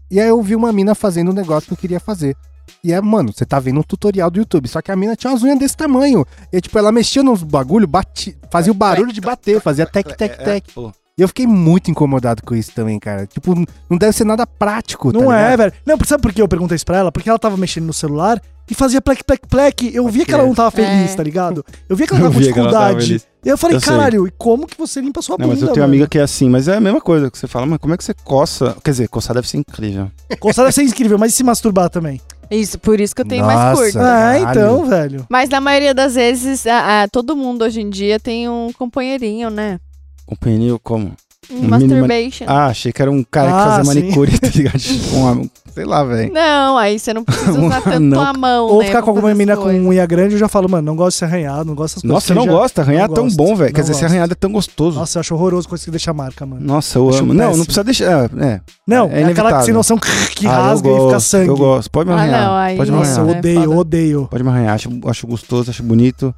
E aí eu vi uma mina fazendo um negócio que eu queria fazer. E é, mano, você tá vendo um tutorial do YouTube, só que a mina tinha umas unhas desse tamanho. E tipo, ela mexia nos bagulho, bati, fazia o barulho de bater, fazia tec, tec, É, tec. E eu fiquei muito incomodado com isso também, cara. Tipo, não deve ser nada prático, tá Não é, ligado? velho. Não, sabe por que eu perguntei isso pra ela? Porque ela tava mexendo no celular e fazia plec, plec, plec. Eu via que ela não tava feliz, É. tá ligado? Eu via que ela tava com dificuldade. E eu falei, Eu sei. caralho, e como que você limpa sua Não, bunda, mas eu tenho mano? amiga que é assim, mas é a mesma coisa que você fala, mas como é que você coça? Quer dizer, coçar deve ser incrível. Coçar deve ser incrível, mas e se masturbar também? Isso, por isso que eu tenho mais Nossa. curto. Ah, então, velho. Mas na maioria das vezes, a- a- todo mundo hoje em dia tem um companheirinho, né? Companheirinho como? Um masturbation. Ah, achei que era um cara que Ah, fazia sim. manicure, tá ligado? Tipo, uma- sei lá, velho. Não, aí você não precisa usar tanto Não. a mão, Ou né, ficar com alguma menina com unha grande, eu já falo, mano, não gosto de ser arranhado, não gosto dessas coisas. Nossa, você não já- gosta? Arranhar não é tão gosto, bom, velho. Quer dizer, ser gosto. arranhado é tão gostoso. Nossa, eu acho horroroso coisa que deixa marca, mano. Nossa, eu Acho amo. Não, péssimo. não precisa deixar. É. Não, É é, aquela que sem noção que Ah, eu rasga e fica gosto, sangue. Eu gosto. Pode me Ah, arranhar. não, aí- Pode me Nossa, eu arranhar. é odeio, foda. odeio. Pode me arranhar. Acho, acho gostoso, acho bonito.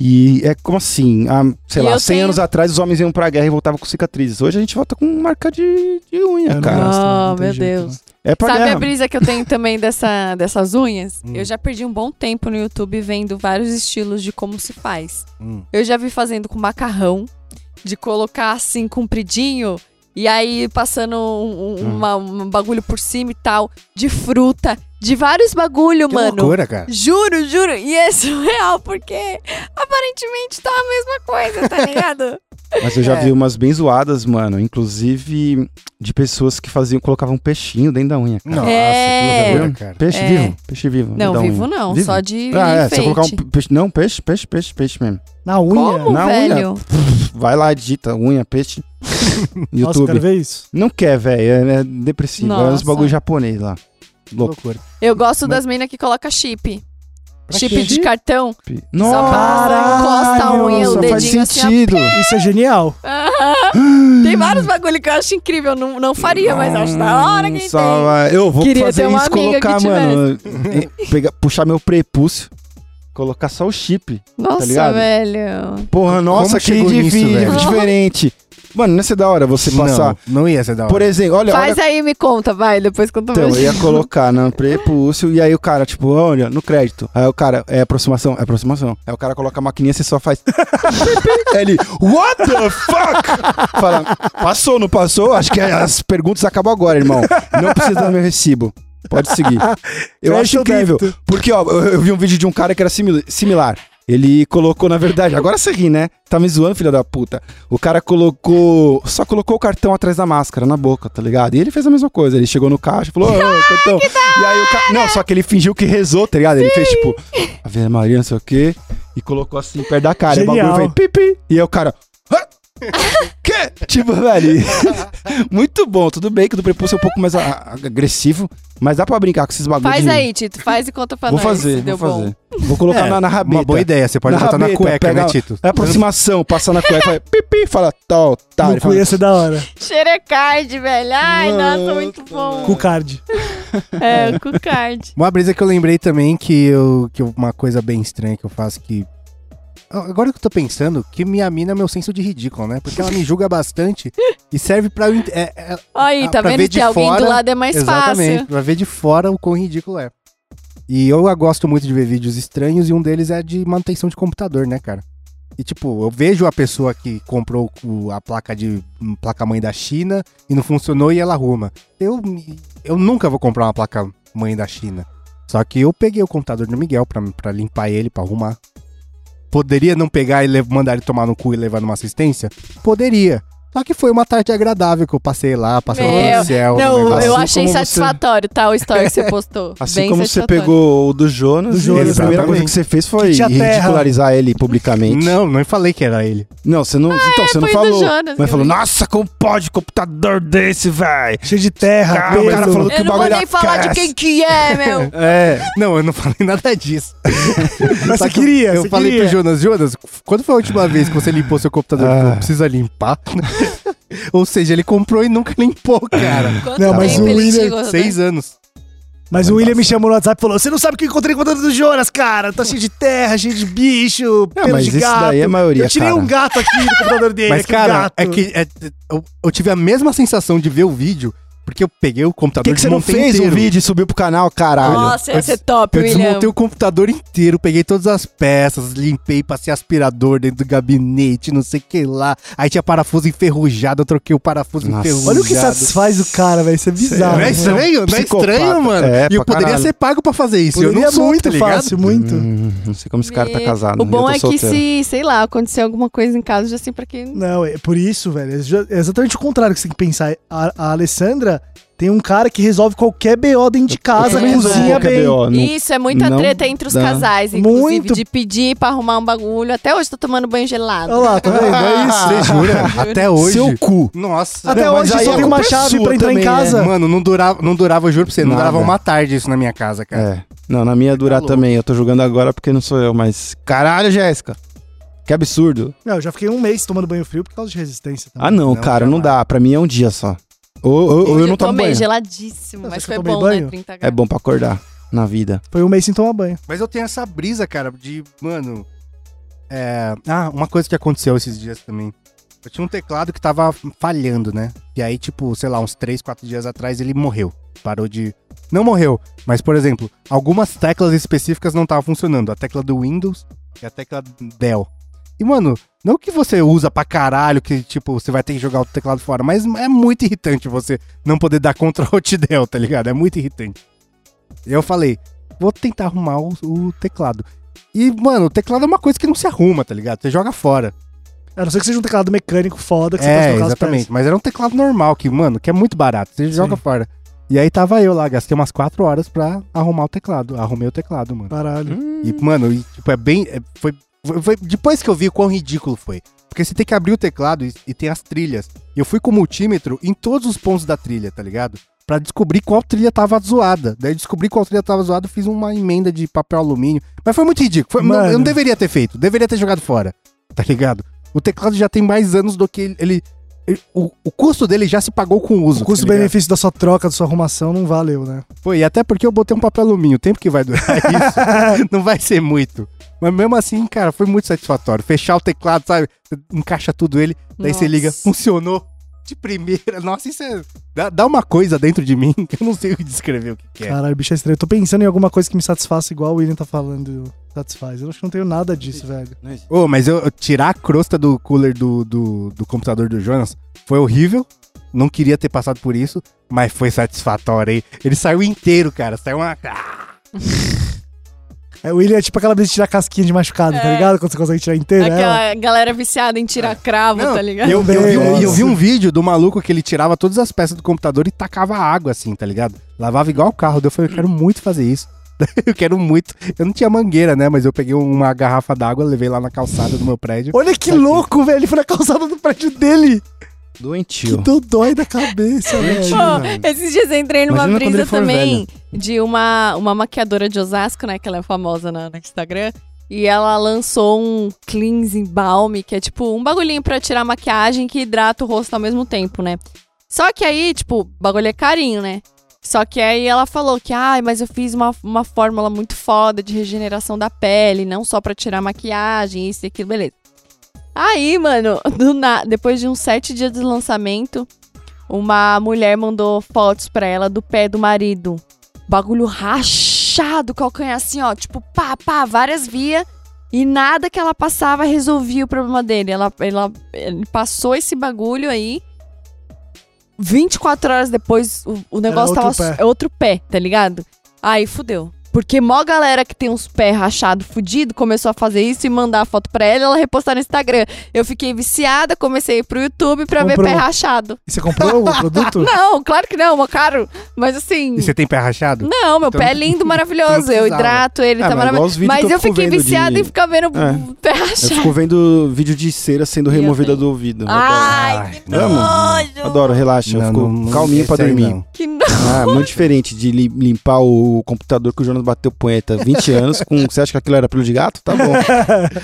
E é como assim, há, sei E lá, eu 100 tenho- anos atrás os homens iam pra guerra e voltavam com cicatrizes. Hoje a gente volta com marca de, de unha, Eu não cara. Oh, meu jeito, Deus. É pra Sabe guerra. a brisa que eu tenho também dessa, dessas unhas? Hum. Eu já perdi um bom tempo no YouTube vendo vários estilos de como se faz. Hum. Eu já vi fazendo com macarrão, de colocar assim compridinho e aí passando um, um- Hum. uma- um bagulho por cima e tal, de fruta, de vários bagulho, Que mano. loucura, cara. Juro, juro. E é surreal, porque aparentemente tá a mesma coisa, tá ligado? Mas eu já É. vi umas bem zoadas, mano. Inclusive de pessoas que faziam, colocavam um peixinho dentro da unha. cara. Nossa, É. que loucura, cara. Peixe É. vivo, peixe vivo. Não, da vivo unha. não, Vivo? só de Ah, é, você enfeite. colocar um pe- peixe. Não, peixe, peixe, peixe, peixe mesmo. Na unha. Como, Na unha. velho? Vai lá, digita unha, peixe. Nossa, YouTube. quero ver isso. Não quer, velho. É, é depressivo. É uns Nossa. bagulho japonês lá. Que Louco. loucura. Eu gosto Mas- das minas que coloca chip. Pra chip quê? de cartão. Nossa, Só passa, encosta a unha, o nossa, faz dedinho assim, sentido. Isso é genial. Tem vários bagulho que eu acho incrível. Não, não faria, mas acho da hora Nossa, tem. vai. Eu vou Queria fazer ter uma isso, amiga que colocar, mano. pegar, puxar meu prepúcio, colocar só o chip. Nossa, ligado? velho. Porra, nossa, que chegou nisso, vídeo velho? diferente. Mano, não ia ser da hora você passar. Não, não ia ser da hora. Por exemplo, olha, olha Faz aí e me conta, vai. Depois conta Então, eu ia colocar no prepúcio e aí o cara, tipo, olha, no crédito. Aí o cara, é aproximação, é aproximação. Aí o cara coloca a maquininha, você só faz. Aí ele, what the fuck? Fala, passou, não passou? Acho que as perguntas acabam agora, irmão. Não precisa do meu recibo. Pode seguir. Eu acho incrível. Porque, ó, eu, eu vi um vídeo de um cara que era simil- similar. Ele colocou, na verdade, agora você ri, né? Tá me zoando, filha da puta. O cara colocou. Só colocou o cartão atrás da máscara, na boca, tá ligado? E ele fez a mesma coisa. Ele chegou no caixa e falou, ô, cartão. E aí o cara. Não, só que ele fingiu que rezou, tá ligado? Ele fez tipo, Ave Maria, não sei o quê. E colocou assim perto da cara. E o Genial. bagulho fez pipi. E aí o cara. "Hã? Que? Tipo, velho. Muito bom. Tudo bem que o do prepúcio é um pouco mais agressivo. Mas dá pra brincar com esses bagulhos. Faz de- aí, Tito. Faz e conta pra Vou nós. fazer, vou bom. fazer. Vou colocar É, na, na rabeta. Uma boa ideia, você pode Na botar na rabeta, cueca, pega- né, Tito? É aproximação, passa na cueca, vai pipi, fala tal, tá. fala, ia ser da hora. Xerecard, velho. Ai, nossa, muito bom. Com card. É, com card. Uma brisa que eu lembrei também que, eu, que uma coisa bem estranha que eu faço que. Agora que eu tô pensando, que minha mina é meu senso de ridículo, né? Porque ela me julga bastante e serve pra eu. É, é- Aí, Ah, tá vendo? de alguém fora, do lado é mais exatamente, fácil. pra ver de fora o quão ridículo é. E eu gosto muito de ver vídeos estranhos e um deles é de manutenção de computador, né, cara? E tipo, eu vejo a pessoa que comprou a placa de hum, placa mãe da China e não funcionou e ela arruma. Eu, eu nunca vou comprar uma placa mãe da China. Só que eu peguei o computador do Miguel pra, pra limpar ele, pra arrumar. Poderia não pegar e mandar ele tomar no cu e levar numa assistência? Poderia. Só que foi uma tarde agradável que eu passei lá, passei Meu, no céu. Não, negócio. eu Assim achei como você- satisfatório, tá? O story que você postou. Assim Bem como você satisfatório. pegou o do Jonas, Do Jonas, a primeira coisa que você fez foi terra. ridicularizar ele publicamente. Não, não falei que era ele. Não, você não. então, você não falou. Jonas, mas falou, eu vi. nossa, como pode computador desse, velho? Cheio de terra, Cara, o cara falou- que Eu não vou bagulho nem falar de quem que é, meu. É, não, eu não falei nada disso. Mas você que queria, Eu você falei queria. pro Jonas, Jonas, quando foi a última vez que você limpou seu computador? Ah. Não precisa limpar. Ou seja, ele comprou e nunca limpou, cara. Quanto Não, mas o William- chegou, né? Seis anos. Mas o William me chamou no WhatsApp e falou: Você não sabe o que eu encontrei com o computador do Jonas, cara? Tá cheio de terra, cheio de bicho, pelo mas de isso gato. daí é a maioria, Eu tirei cara. um gato aqui no computador dele. Mas, aquele cara, gato. é que é, eu, eu tive a mesma sensação de ver o vídeo, porque eu peguei o Por computador que, que você não fez inteiro. o vídeo e subiu pro canal, caralho? Nossa, ia Eu ser des- top, Eu William. desmontei o computador inteiro, peguei todas as peças, limpei, passei aspirador dentro do gabinete, não sei o que lá. Aí tinha parafuso enferrujado, eu troquei o parafuso Nossa. enferrujado. Olha o que satisfaz o cara, velho. Isso é bizarro. Não é né? estranho? Não é estranho, mano? É, e eu poderia caralho. ser pago pra fazer isso. eu Poderia não sou, muito tá ligado? fácil, muito. Hum, não sei como esse cara tá Meu, casado. O né? bom Eu é que se, sei lá, acontecer alguma coisa em casa, já assim pra quem. Não, é por isso, velho. É é exatamente o contrário que você tem que pensar. A, a Alessandra tem um cara que resolve qualquer BO dentro de casa, É, cozinha bem. BO, não- Isso, é muita não treta entre os dá. casais, inclusive, Muito. de pedir pra arrumar um bagulho. Até hoje tô tomando banho gelado. Olha lá, tá vendo? É isso. Você jura? Até hoje. Seu cu. Nossa. Até hoje só a tem uma é chave pra entrar em também, casa. Mano, não durava, não durava, eu juro pra você, não Nada. durava uma tarde isso na minha casa, cara. É. Não, na minha durar louco. também. Eu tô jogando agora porque não sou eu, mas. Caralho, Jéssica. Que absurdo. Não, eu já fiquei um mês tomando banho frio por causa de resistência. também. Ah, não, Não, cara, não dá. Pra mim é um dia só. Ou, ou- ou eu não tomo tomei banho. geladíssimo, Não, mas foi bom, banho? né? 30 É graus. bom pra acordar na vida. Foi um mês sem tomar banho. Mas eu tenho essa brisa, cara, de, mano. É. Ah, uma coisa que aconteceu esses dias também. Eu tinha um teclado que tava falhando, né? E aí, tipo, sei lá, uns 3, 4 dias atrás ele morreu. Parou de. Não morreu, mas, por exemplo, algumas teclas específicas não estavam funcionando. A tecla do Windows e a tecla Dell. E, mano, não que você usa pra caralho, que, tipo, você vai ter que jogar o teclado fora, mas é muito irritante você não poder dar Ctrl Alt Del, tá ligado? É muito irritante. Eu falei, vou tentar arrumar o, o teclado. E, mano, o teclado é uma coisa que não se arruma, tá ligado? Você joga fora. A não ser que seja um teclado mecânico foda que você é, pode exatamente. Mas era um teclado normal, que, mano, que é muito barato. Você joga fora. E aí tava eu lá, gastei umas 4 horas pra arrumar o teclado. Arrumei o teclado, mano. Caralho. E, mano, e, tipo, é bem. é- foi, foi, Depois que eu vi o quão ridículo foi. Porque você tem que abrir o teclado e, e tem as trilhas. E eu fui com o multímetro em todos os pontos da trilha, tá ligado? Pra descobrir qual trilha tava zoada. Daí eu descobri qual trilha tava zoada, fiz uma emenda de papel alumínio. Mas foi muito ridículo. Foi- não- eu não deveria ter feito. Deveria ter jogado fora. Tá ligado? O teclado já tem mais anos do que ele- ele- o, o custo dele já se pagou com o uso. O tá custo-benefício da sua troca, da sua arrumação, não valeu, né? Foi, e até porque eu botei um papel alumínio. O tempo que vai durar isso não vai ser muito. Mas mesmo assim, cara, foi muito satisfatório. Fechar o teclado, sabe? Você encaixa tudo ele, daí você Nossa. liga, funcionou de primeira. Nossa, isso é. Dá, dá uma coisa dentro de mim que eu não sei descrever o que, que é. Caralho, bicho é estranho. Eu tô pensando em alguma coisa que me satisfaça igual o William tá falando. Satisfaz. Eu acho que não tenho nada disso, velho. Ô, mas eu, eu tirar a crosta do cooler do, do, do computador do Jonas foi horrível. Não queria ter passado por isso, mas foi satisfatório aí. Ele saiu inteiro, cara. Saiu uma. É, o William é tipo aquela vez de tirar casquinha de machucado, tá É. ligado? Quando você consegue tirar inteira. é, Aquela galera viciada em tirar cravo, Não, tá ligado? Eu, eu, vi, um- Nossa. eu vi um vídeo do maluco que ele tirava todas as peças do computador e tacava água assim, tá ligado? Lavava igual o carro. Daí eu falei, eu quero muito fazer isso. eu quero muito. Eu não tinha mangueira, né? Mas eu peguei uma garrafa d'água, levei lá na calçada do meu prédio. Olha que louco, velho. Ele foi na calçada do prédio dele. Que Doentio. dor dói da cabeça, velho. Pô, esses dias eu entrei numa Imagina brisa também de uma, uma maquiadora de Osasco, né? Que ela é famosa na, no Instagram. E ela lançou um cleansing balm, que é tipo um bagulhinho pra tirar maquiagem que hidrata o rosto ao mesmo tempo, né? Só que aí, tipo, o bagulho é carinho, né? Só que aí ela falou que, ai, mas eu fiz uma, uma fórmula muito foda de regeneração da pele, não só pra tirar maquiagem, isso e aquilo, beleza. Aí, mano, na... depois de uns sete dias de lançamento, uma mulher mandou fotos pra ela do pé do marido. Bagulho rachado, calcanhar assim, ó, tipo, pá, pá, várias vias. E nada que ela passava resolvia o problema dele. Ela, ela, ele passou esse bagulho aí. 24 horas depois, o, o negócio outro tava. pé. É outro pé, tá ligado? Aí fudeu. Porque mó galera que tem uns pés rachados, fudido, começou a fazer isso e mandar a foto pra ela e ela repostar no Instagram. Eu fiquei viciada, comecei a ir pro YouTube pra ver Comprou. pé rachado. E você comprou o produto? Não, claro que não, é caro. Mas assim. E você tem pé rachado? Não, meu Então, pé é lindo, maravilhoso. então não Eu hidrato ele, Ah, tá mas igual os maravilhoso. Mas que eu eu fiquei viciada de- em ficar vendo É. o pé Eu rachado. fico vendo vídeo de cera sendo Eu removida do ouvido. Ai, que Amo. nojo. Adoro, relaxa. eu Não, fico não, não, calminho pra esse aí dormir. não. Que no... Ah, muito diferente de li- limpar o computador que o Jonas bateu punheta 20 anos com. Você acha que aquilo era pelo de gato? Tá bom.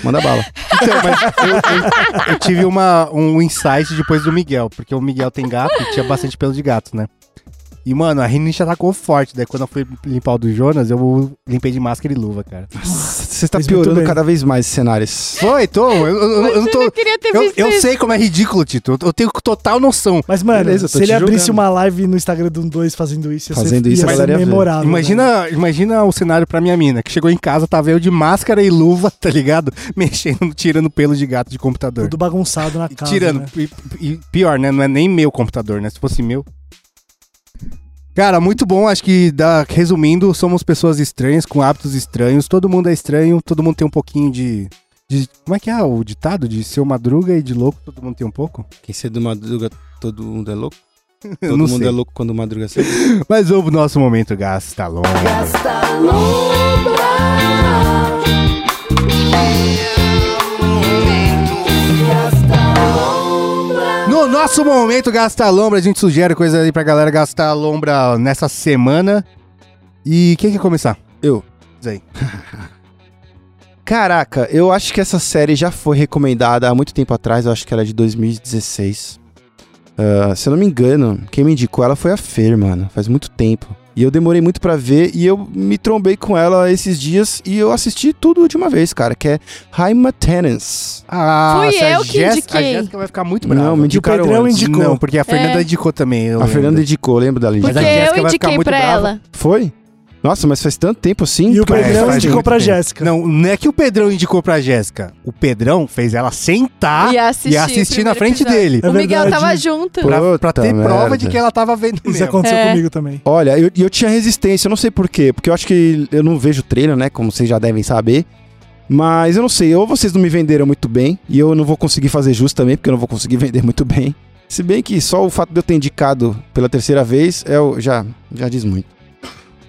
Manda bala. Então, mas eu, eu- eu tive uma, um insight depois do Miguel, porque o Miguel tem gato e tinha bastante pelo de gato, né? E, mano, a rinite atacou forte. Daí, quando eu fui limpar o do Jonas, eu limpei de máscara e luva, cara. Você tá piorando cada vez mais esses cenários. Foi, tô. Eu, eu- eu- eu não tô. Eu queria ter Eu, visto eu isso. sei como é ridículo, Tito. Eu, tenho total noção. Mas, mano, Beleza, se ele te abrisse uma live no Instagram do 2 fazendo isso, ia Fazendo ser, isso, ia a ser galera memorável. Imagina, imagina o cenário pra minha mina, que chegou em casa, tava eu de máscara e luva, tá ligado? Mexendo, tirando pelo de gato de computador. Tudo bagunçado na casa. tirando. né? E, e pior, né? Não é nem meu computador, né? Se fosse meu. Cara, muito bom. Acho que, dá, resumindo, somos pessoas estranhas, com hábitos estranhos. Todo mundo é estranho, todo mundo tem um pouquinho de. de- como é que é o ditado? De ser madruga e de louco, todo mundo tem um pouco? Quem cedo madruga, todo mundo é louco? Todo não mundo sei. é louco quando madruga cedo? Mas o nosso momento gasta longo. No nosso momento Gasta Lombra, a gente sugere coisa aí pra galera gastar lombra nessa semana. E quem quer começar? Eu. Diz aí. Caraca, eu acho que essa série já foi recomendada há muito tempo atrás, eu acho que ela é de 2016. Ah, se eu não me engano, quem me indicou ela foi a Fer, mano, faz muito tempo. E eu demorei muito pra ver e eu me trombei com ela esses dias e eu assisti tudo de uma vez, cara, que é High Maintenance. Ah, Fui essa eu que Jéssica- indiquei. A Jéssica vai ficar muito brava. Não, me E o indicaram Pedrão antes. indicou. Não, porque a Fernanda É. indicou também. eu A Fernanda lembro. indicou, lembro da Mas Porque a legenda. Jéssica eu vai ficar indiquei muito pra brava. ela. Foi? Nossa, mas faz tanto tempo assim. E o Pedrão faz indicou pra. Jéssica. Não, não é que o Pedrão indicou pra Jéssica. O Pedrão fez ela sentar E e assistir assistir, o na frente episódio. dele. É o Miguel verdade. tava junto. Pra, pra ter Puta prova merda. de que ela tava vendo Isso mesmo. aconteceu É. comigo também. Olha, eu, e eu tinha resistência, eu não sei porquê, porque eu acho que eu não vejo trailer, né? Como vocês já devem saber. Mas eu não sei, ou vocês não me venderam muito bem, e eu não vou conseguir fazer justo também, porque eu não vou conseguir vender muito bem. Se bem que só o fato de eu ter indicado pela terceira vez é o, já, já diz muito.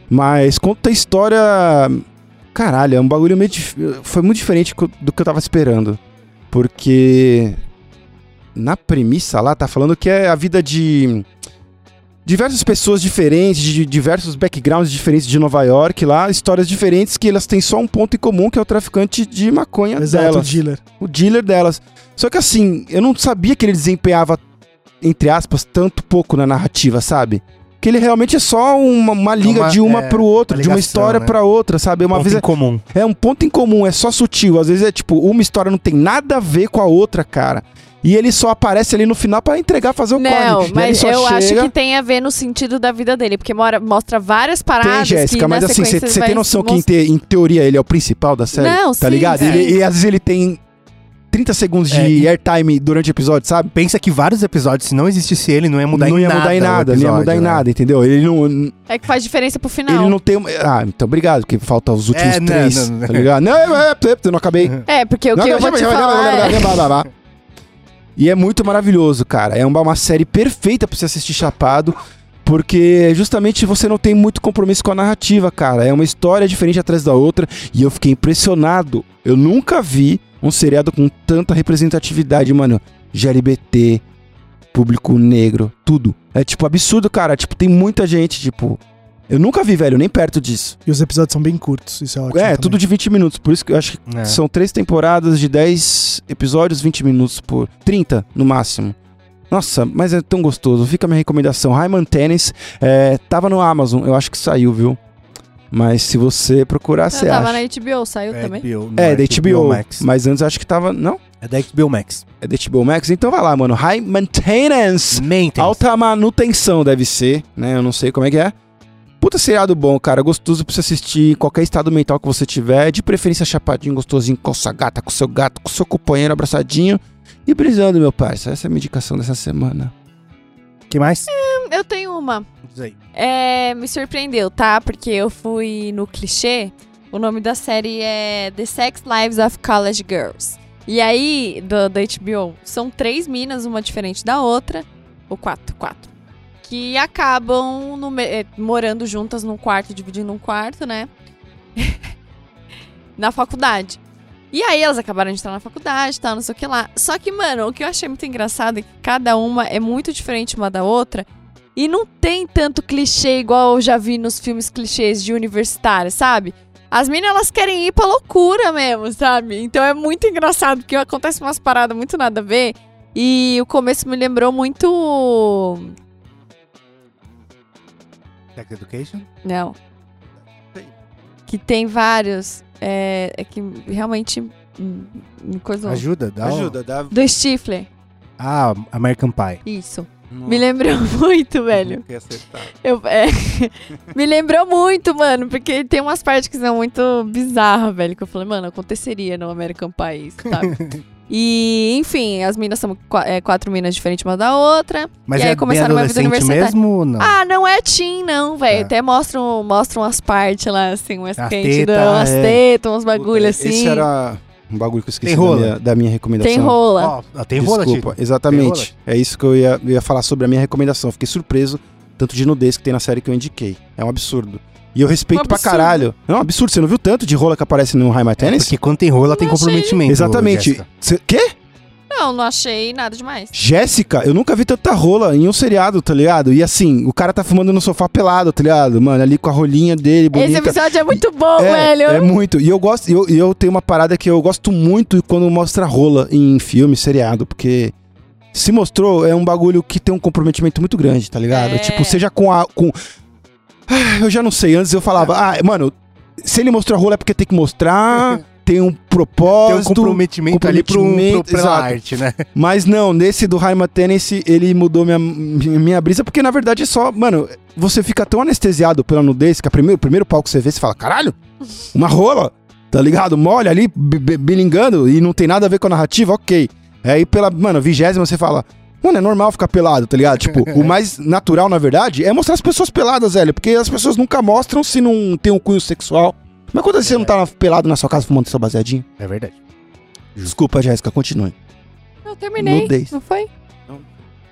Mas conta a história. Caralho, é um bagulho meio. dif- Foi muito diferente do que eu tava esperando. Porque. Na premissa lá, tá falando que é a vida de diversas pessoas diferentes, de diversos backgrounds diferentes de Nova York lá, histórias diferentes que elas têm só um ponto em comum, que é o traficante de maconha Exato, o delas. dealer. O dealer delas. Só que assim, eu não sabia que ele desempenhava, entre aspas, tanto pouco na narrativa, sabe? Que ele realmente é só uma, uma liga Uma- de uma é, pro outro, uma de uma ligação, história né? pra outra, sabe? Uma Ponto vez em é, comum. é um ponto em comum, é só sutil. Às vezes é tipo, uma história não tem nada a ver com a outra, cara. E ele só aparece ali no final pra entregar, fazer o Não, corre. Ele mas eu acho chega- que tem a ver no sentido da vida dele, porque mora- mostra várias Tem, paradas. Jéssica, que mas assim, você tem noção que em, mostrar- te- em teoria ele é o principal da série? Não, tá sim, ligado? sim. Ele- e às vezes ele tem 30 segundos de É, e- airtime durante o episódio, sabe? Pensa que vários episódios, se não existisse ele, não ia mudar não em ia nada. mudar em nada, não ia episódio, mudar em né? nada, entendeu? Ele não, É que faz diferença pro final. ele não tem. Ah, então obrigado, porque falta os últimos É, não, três. não, não. Tá ligado? Não, é, é, é, eu não acabei. É, porque o que eu te falar blá. E é muito maravilhoso, cara. É uma, uma série perfeita pra você assistir chapado. Porque justamente você não tem muito compromisso com a narrativa, cara. É uma história diferente atrás da outra. E eu fiquei impressionado. Eu nunca vi um seriado com tanta representatividade, mano. GLBT, público negro, tudo. É tipo absurdo, cara. Tipo, tem muita gente, tipo. Eu nunca vi, velho, nem perto disso. E os episódios são bem curtos, isso é ótimo. é, também. tudo de 20 minutos. Por isso que eu acho que É. são três temporadas de 10 episódios, 20 minutos por. 30 no máximo. Nossa, mas é tão gostoso. Fica a minha recomendação. Rayman Tennis é, tava no Amazon, eu acho que saiu, viu? Mas se você procurar, Eu você tava acha. na HBO, saiu É também. HBO, não É, da HBO. Max. Mas antes eu acho que tava. Não? É da HBO Max. É da HBO Max? Então vai lá, mano. High Maintenance. Maintenance. Alta manutenção deve ser, né? Eu não sei como é que é. Puta seriado bom, cara. Gostoso pra você assistir em qualquer estado mental que você tiver. De preferência chapadinho, gostosinho, com sua gata, com seu gato, com seu companheiro abraçadinho. E brisando, meu parça. Essa é a minha indicação dessa semana. que mais? Eu tenho uma. Aí. É, me surpreendeu, tá? Porque eu fui no clichê. O nome da série é The Sex Lives of College Girls. E aí, do, da HBO, são três minas, uma diferente da outra. Ou quatro, quatro. Que acabam no eh, morando juntas num quarto, dividindo um quarto, né? na faculdade. E aí elas acabaram de entrar na faculdade, tal, não sei o que lá. Só que, mano, o que eu achei muito engraçado é que cada uma é muito diferente uma da outra. E não tem tanto clichê igual eu já vi nos filmes clichês de universitário, sabe? As meninas, elas querem ir pra loucura mesmo, sabe? Então é muito engraçado, porque acontece umas paradas muito nada a ver. E o começo me lembrou muito... Sex Education? Não. Que tem vários... É, é que realmente... hum, Me coisa... Ajuda, dá um- dá. Do Stifler. Ah, American Pie. Isso. Me lembrou muito, velho. Eu, é, me lembrou muito, mano, porque tem umas partes que são muito bizarras, velho, que eu falei, mano, aconteceria no American Pie, isso, sabe? e, enfim, as minas são é, quatro minas diferentes uma da outra. Mas E aí é bem começaram uma vida universitária. mesmo não? Ah, não é teen, não, velho. É. Até mostram, mostram umas partes lá, assim, umas As quentes, teta, umas é. tetas, uns bagulho assim. Esse era um bagulho que eu esqueci Tem rola? Da, minha, da minha recomendação. Tem rola. Ó, tem rola, Desculpa, exatamente. É isso que eu ia, eu ia falar sobre a minha recomendação. Fiquei surpreso tanto de nudez que tem na série que eu indiquei. É um absurdo. E eu respeito Um pra caralho. Não, é um absurdo. Você não viu tanto de rola que aparece no High My Tennis? Porque quando tem rola tem comprometimento. Exatamente. Cê, quê? Não, não achei nada demais. Jéssica, eu nunca vi tanta rola em um seriado, tá ligado? E assim, o cara tá fumando no sofá pelado, tá ligado? Mano, ali com a rolinha dele, bonita. Esse episódio é muito bom, É, velho. é muito. E eu gosto, e eu, eu tenho uma parada que eu gosto muito quando mostra rola em filme, seriado, porque se mostrou, é um bagulho que tem um comprometimento muito grande, tá ligado? É. Tipo, seja com a. Com... Ah, eu já não sei, antes eu falava, ah, mano, se ele mostrou rola é porque tem que mostrar, tem um Tem um propósito. comprometimento, ali pro, pro, comprometimento, exato. arte, né? Mas não, nesse do Raima Tennessee, ele mudou minha, minha brisa, porque na verdade é só, mano, você fica tão anestesiado pela nudez que a primeiro, o primeiro palco que você vê, você fala, caralho, uma rola, tá ligado? Molha ali, bilingando, e não tem nada a ver com a narrativa, ok. Aí pela, mano, vigésima você fala, mano, é normal ficar pelado, tá ligado? Tipo, o mais natural, na verdade, é mostrar as pessoas peladas, velho, porque as pessoas nunca mostram se não tem um cunho sexual. Mas quando você não tá pelado na sua casa fumando seu baseadinho? É verdade. Desculpa, Jéssica, continue. Eu terminei, Nudez. não foi?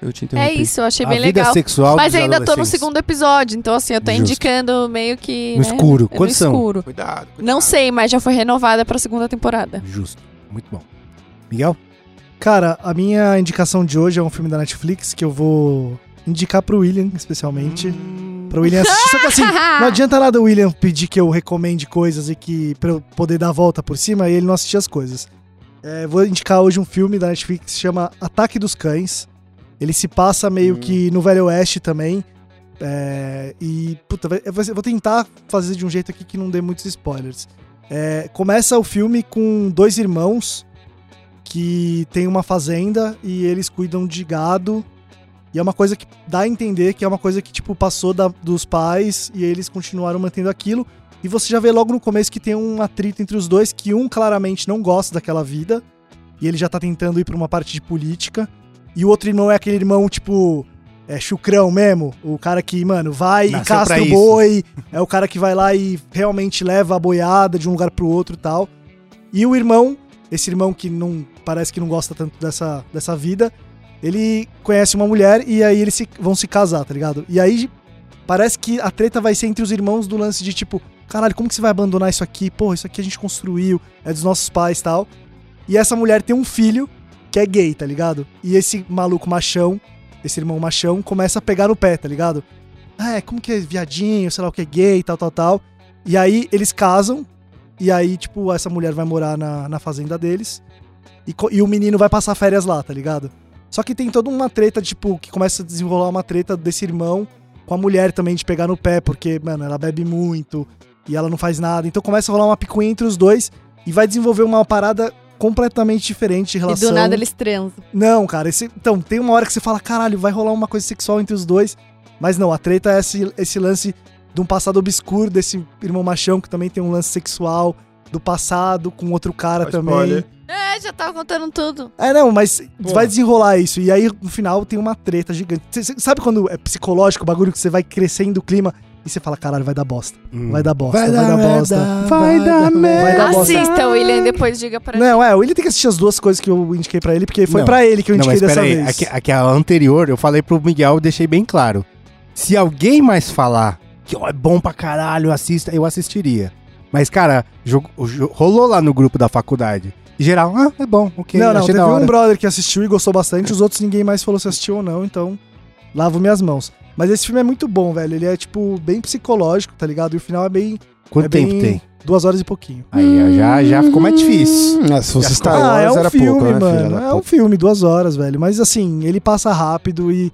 Eu te É interrompi. isso, eu achei a bem vida legal. sexual Mas ainda tô no segundo episódio, então assim, eu tô Justo. indicando meio que. No né, escuro. no Quantos são? escuro. Cuidado, cuidado. Não sei, mas já foi renovada pra segunda temporada. Justo. Muito bom. Miguel? Cara, a minha indicação de hoje é um filme da Netflix que eu vou indicar pro William, especialmente. Hum. Pra William assistir. Só que assim, não adianta nada o William pedir que eu recomende coisas e que pra eu poder dar a volta por cima e ele não assistir as coisas. É, vou indicar hoje um filme da Netflix que se chama Ataque dos Cães. Ele se passa meio Hum. que no Velho Oeste também. É, e, puta, vou eu vou tentar fazer de um jeito aqui que não dê muitos spoilers. É, começa o filme com dois irmãos que têm uma fazenda e eles cuidam de gado. E é uma coisa que dá a entender que é uma coisa que, tipo, passou da- dos pais e eles continuaram mantendo aquilo. E você já vê logo no começo que tem um atrito entre os dois, que um claramente não gosta daquela vida. E ele já tá tentando ir pra uma parte de política. E o outro irmão é aquele irmão, tipo, é chucrão mesmo. O cara que, mano, vai e Nasceu castra pra o boi. É o cara que vai lá e realmente leva a boiada de um lugar pro outro e tal. E o irmão, esse irmão que não parece que não gosta tanto dessa, dessa vida, ele conhece uma mulher e aí eles se- vão se casar, tá ligado? E aí parece que a treta vai ser entre os irmãos do lance de tipo, caralho, como que você vai abandonar isso aqui? Porra, isso aqui a gente construiu, é dos nossos pais tal. E essa mulher tem um filho que é gay, tá ligado? E esse maluco machão esse irmão machão, começa a pegar no pé, tá ligado? Ah, é, como que é viadinho, sei lá o que é gay, tal, tal, tal. E aí eles casam, e aí, tipo, essa mulher vai morar na, na fazenda deles, e, e o menino vai passar férias lá, tá ligado? Só que tem toda uma treta, tipo, que começa a desenrolar uma treta desse irmão com a mulher também de pegar no pé, porque, mano, ela bebe muito e ela não faz nada. Então começa a rolar uma picuinha entre os dois e vai desenvolver uma parada completamente diferente de E relação. do nada eles transam. Não, cara, esse... então, tem uma hora que você fala, caralho, vai rolar uma coisa sexual entre os dois. Mas não, a treta é esse, esse lance de um passado obscuro desse irmão machão que também tem um lance sexual do passado com outro cara também. spoiler. É, já tava contando tudo. É, não, mas Pô. vai desenrolar isso. E aí, no final, tem uma treta gigante. Cê- cê- sabe quando é psicológico o bagulho que você vai crescendo o clima e você fala, caralho, vai dar bosta. Hum. Vai dar bosta, vai, Vai dar, dar bosta. merda, vai dar merda. Vai dar bosta. Assista, William, e depois diga pra Não, é, o William tem que assistir as duas coisas que eu indiquei pra ele, porque foi Não. pra ele que eu Não, indiquei mas dessa peraí, vez. aqui, aqui a anterior eu falei pro Miguel, eu deixei bem claro. Se alguém mais falar que ó, é bom pra caralho, assista, eu assistiria. Mas, cara, jogo- rolou lá no grupo da faculdade. Em geral, ah, é bom, ok, não, não, achei teve um brother que assistiu e gostou bastante, os outros ninguém mais falou se assistiu ou não, então lavo minhas mãos. Mas esse filme é muito bom, velho. Ele é, tipo, bem psicológico, tá ligado? E o final é bem. Quanto é tempo bem tem? Duas horas e pouquinho. Aí, já, já ficou mais difícil. Hum, se fosse Star ah, Wars é um era filme, pouco, né, mano. da É um filme, duas horas, velho. Mas assim, ele passa rápido e.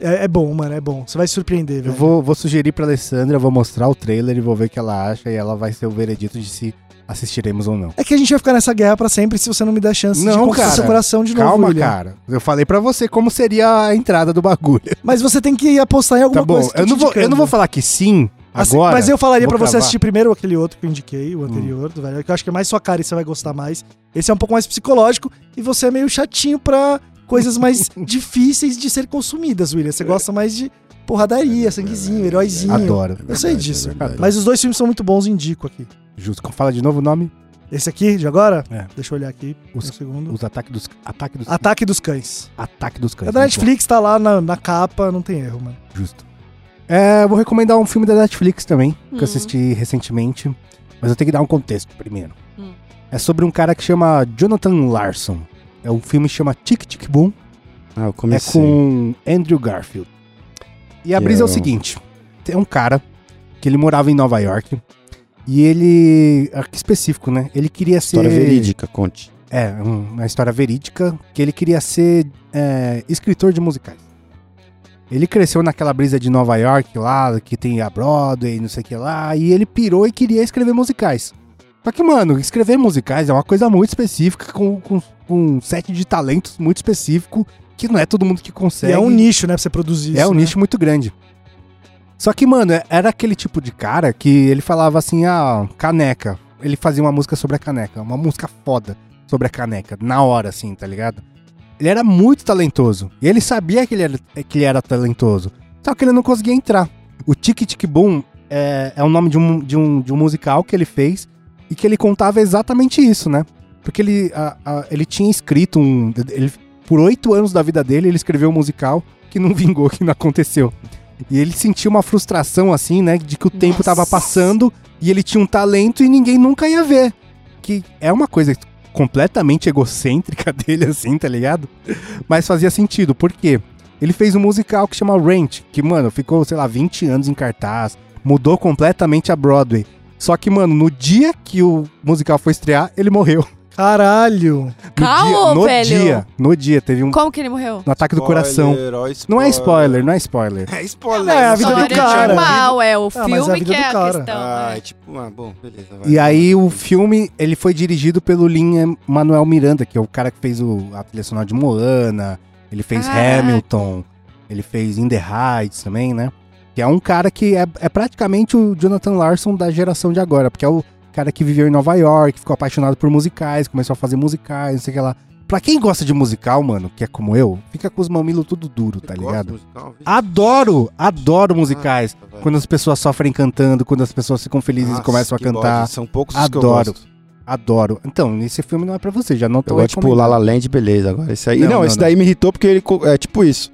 É, é bom, mano, é bom. Você vai se surpreender, Eu velho. vou, vou sugerir pra Alessandra, vou mostrar o trailer e vou ver o que ela acha e ela vai ser o veredito de se assistiremos ou não. É que a gente vai ficar nessa guerra pra sempre se você não me der chance de Não, conquistar cara. seu coração de novo, Calma, William. cara. Eu falei pra você como seria a entrada do bagulho. Mas você tem que apostar em alguma Tá bom, coisa. eu não, vou, eu não vou falar que sim Assim, agora. mas eu falaria pra você. Hum. assistir primeiro aquele outro que eu indiquei, o anterior, do velho, que eu acho que é mais sua cara e você vai gostar mais. Esse é um pouco mais psicológico e você é meio chatinho pra coisas mais difíceis de ser consumidas, William. Você gosta mais de porradaria, sanguezinho, heróizinho. Adoro. Eu sei disso. verdade. Mas os dois filmes são muito bons, indico aqui. Justo. Fala de novo o nome. Esse aqui, de agora? É. Deixa eu olhar aqui. Os- um segundo. Os ataques dos. Ataque dos. Ataque dos Cães. Ataque dos cães. É da muito bom. Netflix, tá lá na, na capa, não tem erro, mano. Justo. É, vou recomendar um filme da Netflix também, que Hum. eu assisti recentemente. Mas eu tenho que dar um contexto primeiro. Hum. É sobre um cara que chama Jonathan Larson. É um filme que chama Tic Tic Boom. Ah, eu É comecei. com Andrew Garfield. E a brisa é o Eu- seguinte: tem um cara que ele morava em Nova York. E ele. ah, Que específico, né? Ele queria ser. História verídica, conte. É, um- uma história verídica que ele queria ser é, escritor de musicais. Ele cresceu naquela brisa de Nova York lá, que tem a Broadway, não sei o que lá, e ele pirou e queria escrever musicais. Só que, mano, escrever musicais é uma coisa muito específica, com, com, com um set de talentos muito específico, que não é todo mundo que E consegue. é um nicho, né, pra você produzir É isso, um né? nicho muito grande. Só que, mano, é- era aquele tipo de cara que ele falava assim, ah, caneca. Ele fazia uma música sobre a caneca, uma música foda sobre a caneca, na hora, assim, tá ligado? Ele era muito talentoso. E ele sabia que ele era, que ele era talentoso. Só que ele não conseguia entrar. O Tic Tic Boom é, é o nome de um, de, um, de um musical que ele fez e que ele contava exatamente isso, né? Porque ele, a- a- ele tinha escrito um. Ele, por oito anos da vida dele, ele escreveu um musical que não vingou, que não aconteceu. E ele sentiu uma frustração, assim, né? De que o tempo Nossa. tava passando e ele tinha um talento e ninguém nunca ia ver. Que é uma coisa completamente egocêntrica dele, assim, tá ligado? Mas fazia sentido, por quê? Ele fez um musical que chama Rent, que, mano, ficou, sei lá, 20 anos em cartaz, mudou completamente a Broadway. Só que, mano, no dia que o musical foi estrear, ele morreu. Caralho. No Calma, dia, no velho. dia, no dia, teve um, Como que ele morreu? um ataque do coração. Spoiler, ó, Não é spoiler, não é spoiler. É spoiler. É, a vida do História cara. normal, é o Ah, mas é a filme vida que é a cara. questão. Ah, é tipo, ah, bom, beleza. vai. E aí o filme, ele foi dirigido pelo Lin Manuel Miranda, que é o cara que fez o, a trilha sonora de Moana, ele fez Caraca. Hamilton, ele fez In The Heights também, né? Que é um cara que é, é praticamente o Jonathan Larson da geração de agora, porque é o cara que viveu em Nova York, ficou apaixonado por musicais, começou a fazer musicais, não sei o que lá. Pra quem gosta de musical, mano, que é como eu, fica com os mamilos tudo duro, tá ligado? musical? Adoro, adoro musicais. Ah. Quando as pessoas sofrem cantando, quando as pessoas ficam felizes Nossa, e começam a cantar. bode, São poucos os que eu Adoro. gosto. Adoro. Então, esse filme não é pra você, já não tô Eu gosto, tipo. La La Land, beleza. Agora, esse aí... Não, Não, não, esse não. daí me irritou porque ele... É tipo isso.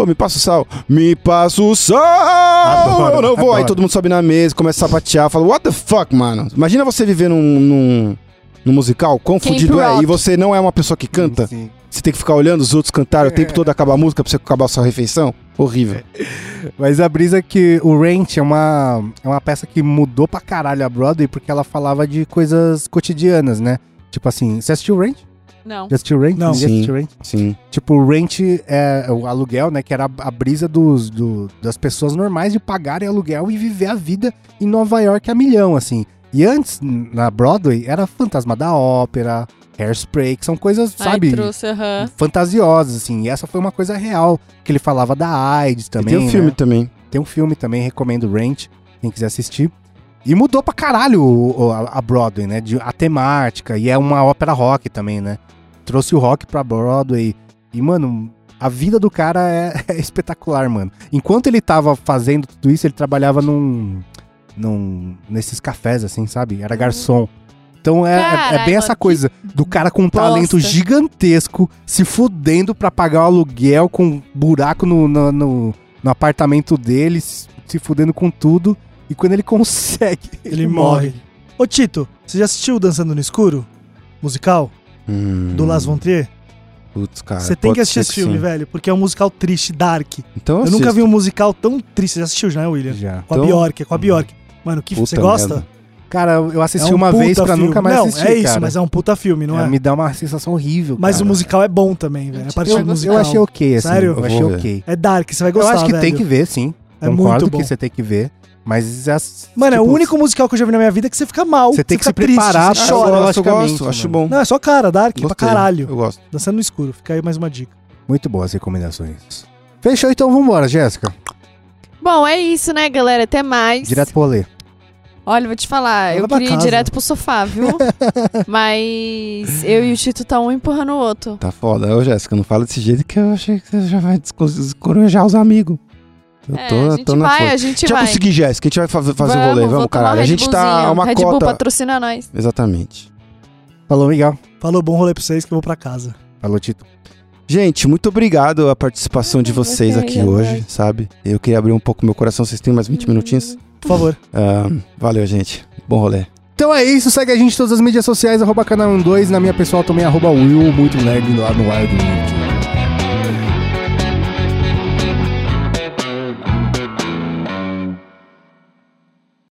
Ô, me passa o sal. Me passa o sal! Adoro, eu não vou. Aí adoro. todo mundo sobe na mesa, começa a sapatear. Fala, what the fuck, mano? Imagina você viver num... num... num musical, quão Camp fudido é, e você não é uma pessoa que canta. Sim. Você tem que ficar olhando os outros cantarem o tempo todo acabar a música pra você acabar a sua refeição? Horrível. Mas a brisa é que o Rent é uma, é uma peça que mudou pra caralho a Broadway porque ela falava de coisas cotidianas, né? Tipo assim, você assistiu Rent? Não. Já assistiu Rent? Não. Sim. Rent? Sim. Tipo, o rent é o aluguel, né? Que era a, brisa dos, do- das pessoas normais de pagarem aluguel e viver a vida em Nova York a milhão, assim. E antes, na Broadway, era Fantasma da Ópera, Hairspray, que são coisas, Ai, sabe, trouxe, aham. fantasiosas, assim. E essa foi uma coisa real, que ele falava da AIDS E também, tem um filme né? também. Tem um filme também, recomendo Rent, quem quiser assistir. E mudou pra caralho a Broadway, né? De- a temática. E é uma ópera rock também, né? Trouxe o rock pra Broadway. E, mano, a vida do cara é, é espetacular, mano. Enquanto ele tava fazendo tudo isso, ele trabalhava num. num nesses cafés, assim, sabe? Era garçom. Então é, é- é bem essa coisa do cara com um bosta. talento gigantesco se fudendo pra pagar o aluguel com buraco no, no, no- no apartamento dele, se se fudendo com tudo. E quando ele consegue, Ele morre. Ô, Tito, você já assistiu Dançando no Escuro? Musical? Hum, Do Las Von Trier? Putz, cara. Você tem que assistir esse filme, sim. velho, porque é um musical triste, dark. Então Eu eu nunca vi um musical tão triste. Você já assistiu, já, né, William? Já. Com a Então- Bjork, é com a Bjork. Mano, que você gosta? Cara, eu assisti É um uma vez pra filme. nunca mais Não, assistir, é isso, cara. mas é um puta filme, não É, é? Me dá uma sensação horrível, Mas cara. o musical é bom também, velho. A parte Eu, do eu musical. achei ok, assim. Sério? Eu Eu achei ver. ok. É dark, você vai Eu gostar, acho que tem velho. que ver, sim. É Concordo muito bom. que você tem que ver. Mas é, Mano, é o tipo, único musical que eu já vi na minha vida que você fica mal. Você tem que se preparar triste, você eu chora. gosto, eu gosto, acho bom. Não, é só cara, dark pra Gostei, caralho. Eu gosto. Dançando no escuro. Fica aí mais uma dica. Muito boas as recomendações. Fechou, então vambora, Jéssica. Bom, é isso, né, galera? Até mais. Direto pro rolê. Olha, vou te falar, eu pra queria ir casa. direto pro sofá, viu? Mas eu e o Tito tá um empurrando o outro. Tá foda. Ô, Jéssica, não fala desse jeito que eu achei que você já vai descorajar os amigos. Eu É, tô, a eu gente tô na vai, força. a gente Já vai. consegui, Jéssica. A gente vai fa- fazer o rolê. Vamos, caralho. A gente tá Red a uma Bullzinho. Red Bull cota. patrocina nós. Exatamente. Falou, Miguel. Falou, bom rolê pra vocês que eu vou pra casa. Falou, Tito. Gente, muito obrigado a participação de Ah, vocês você aqui é hoje, sabe? Eu queria abrir um pouco meu coração. Vocês têm mais 20 minutinhos? Por favor. Ah, valeu, gente. Bom rolê. Então é isso, segue a gente em todas as mídias sociais, arroba canal 12, na minha pessoal também, arroba Will, muito nerd lá no Wild Link.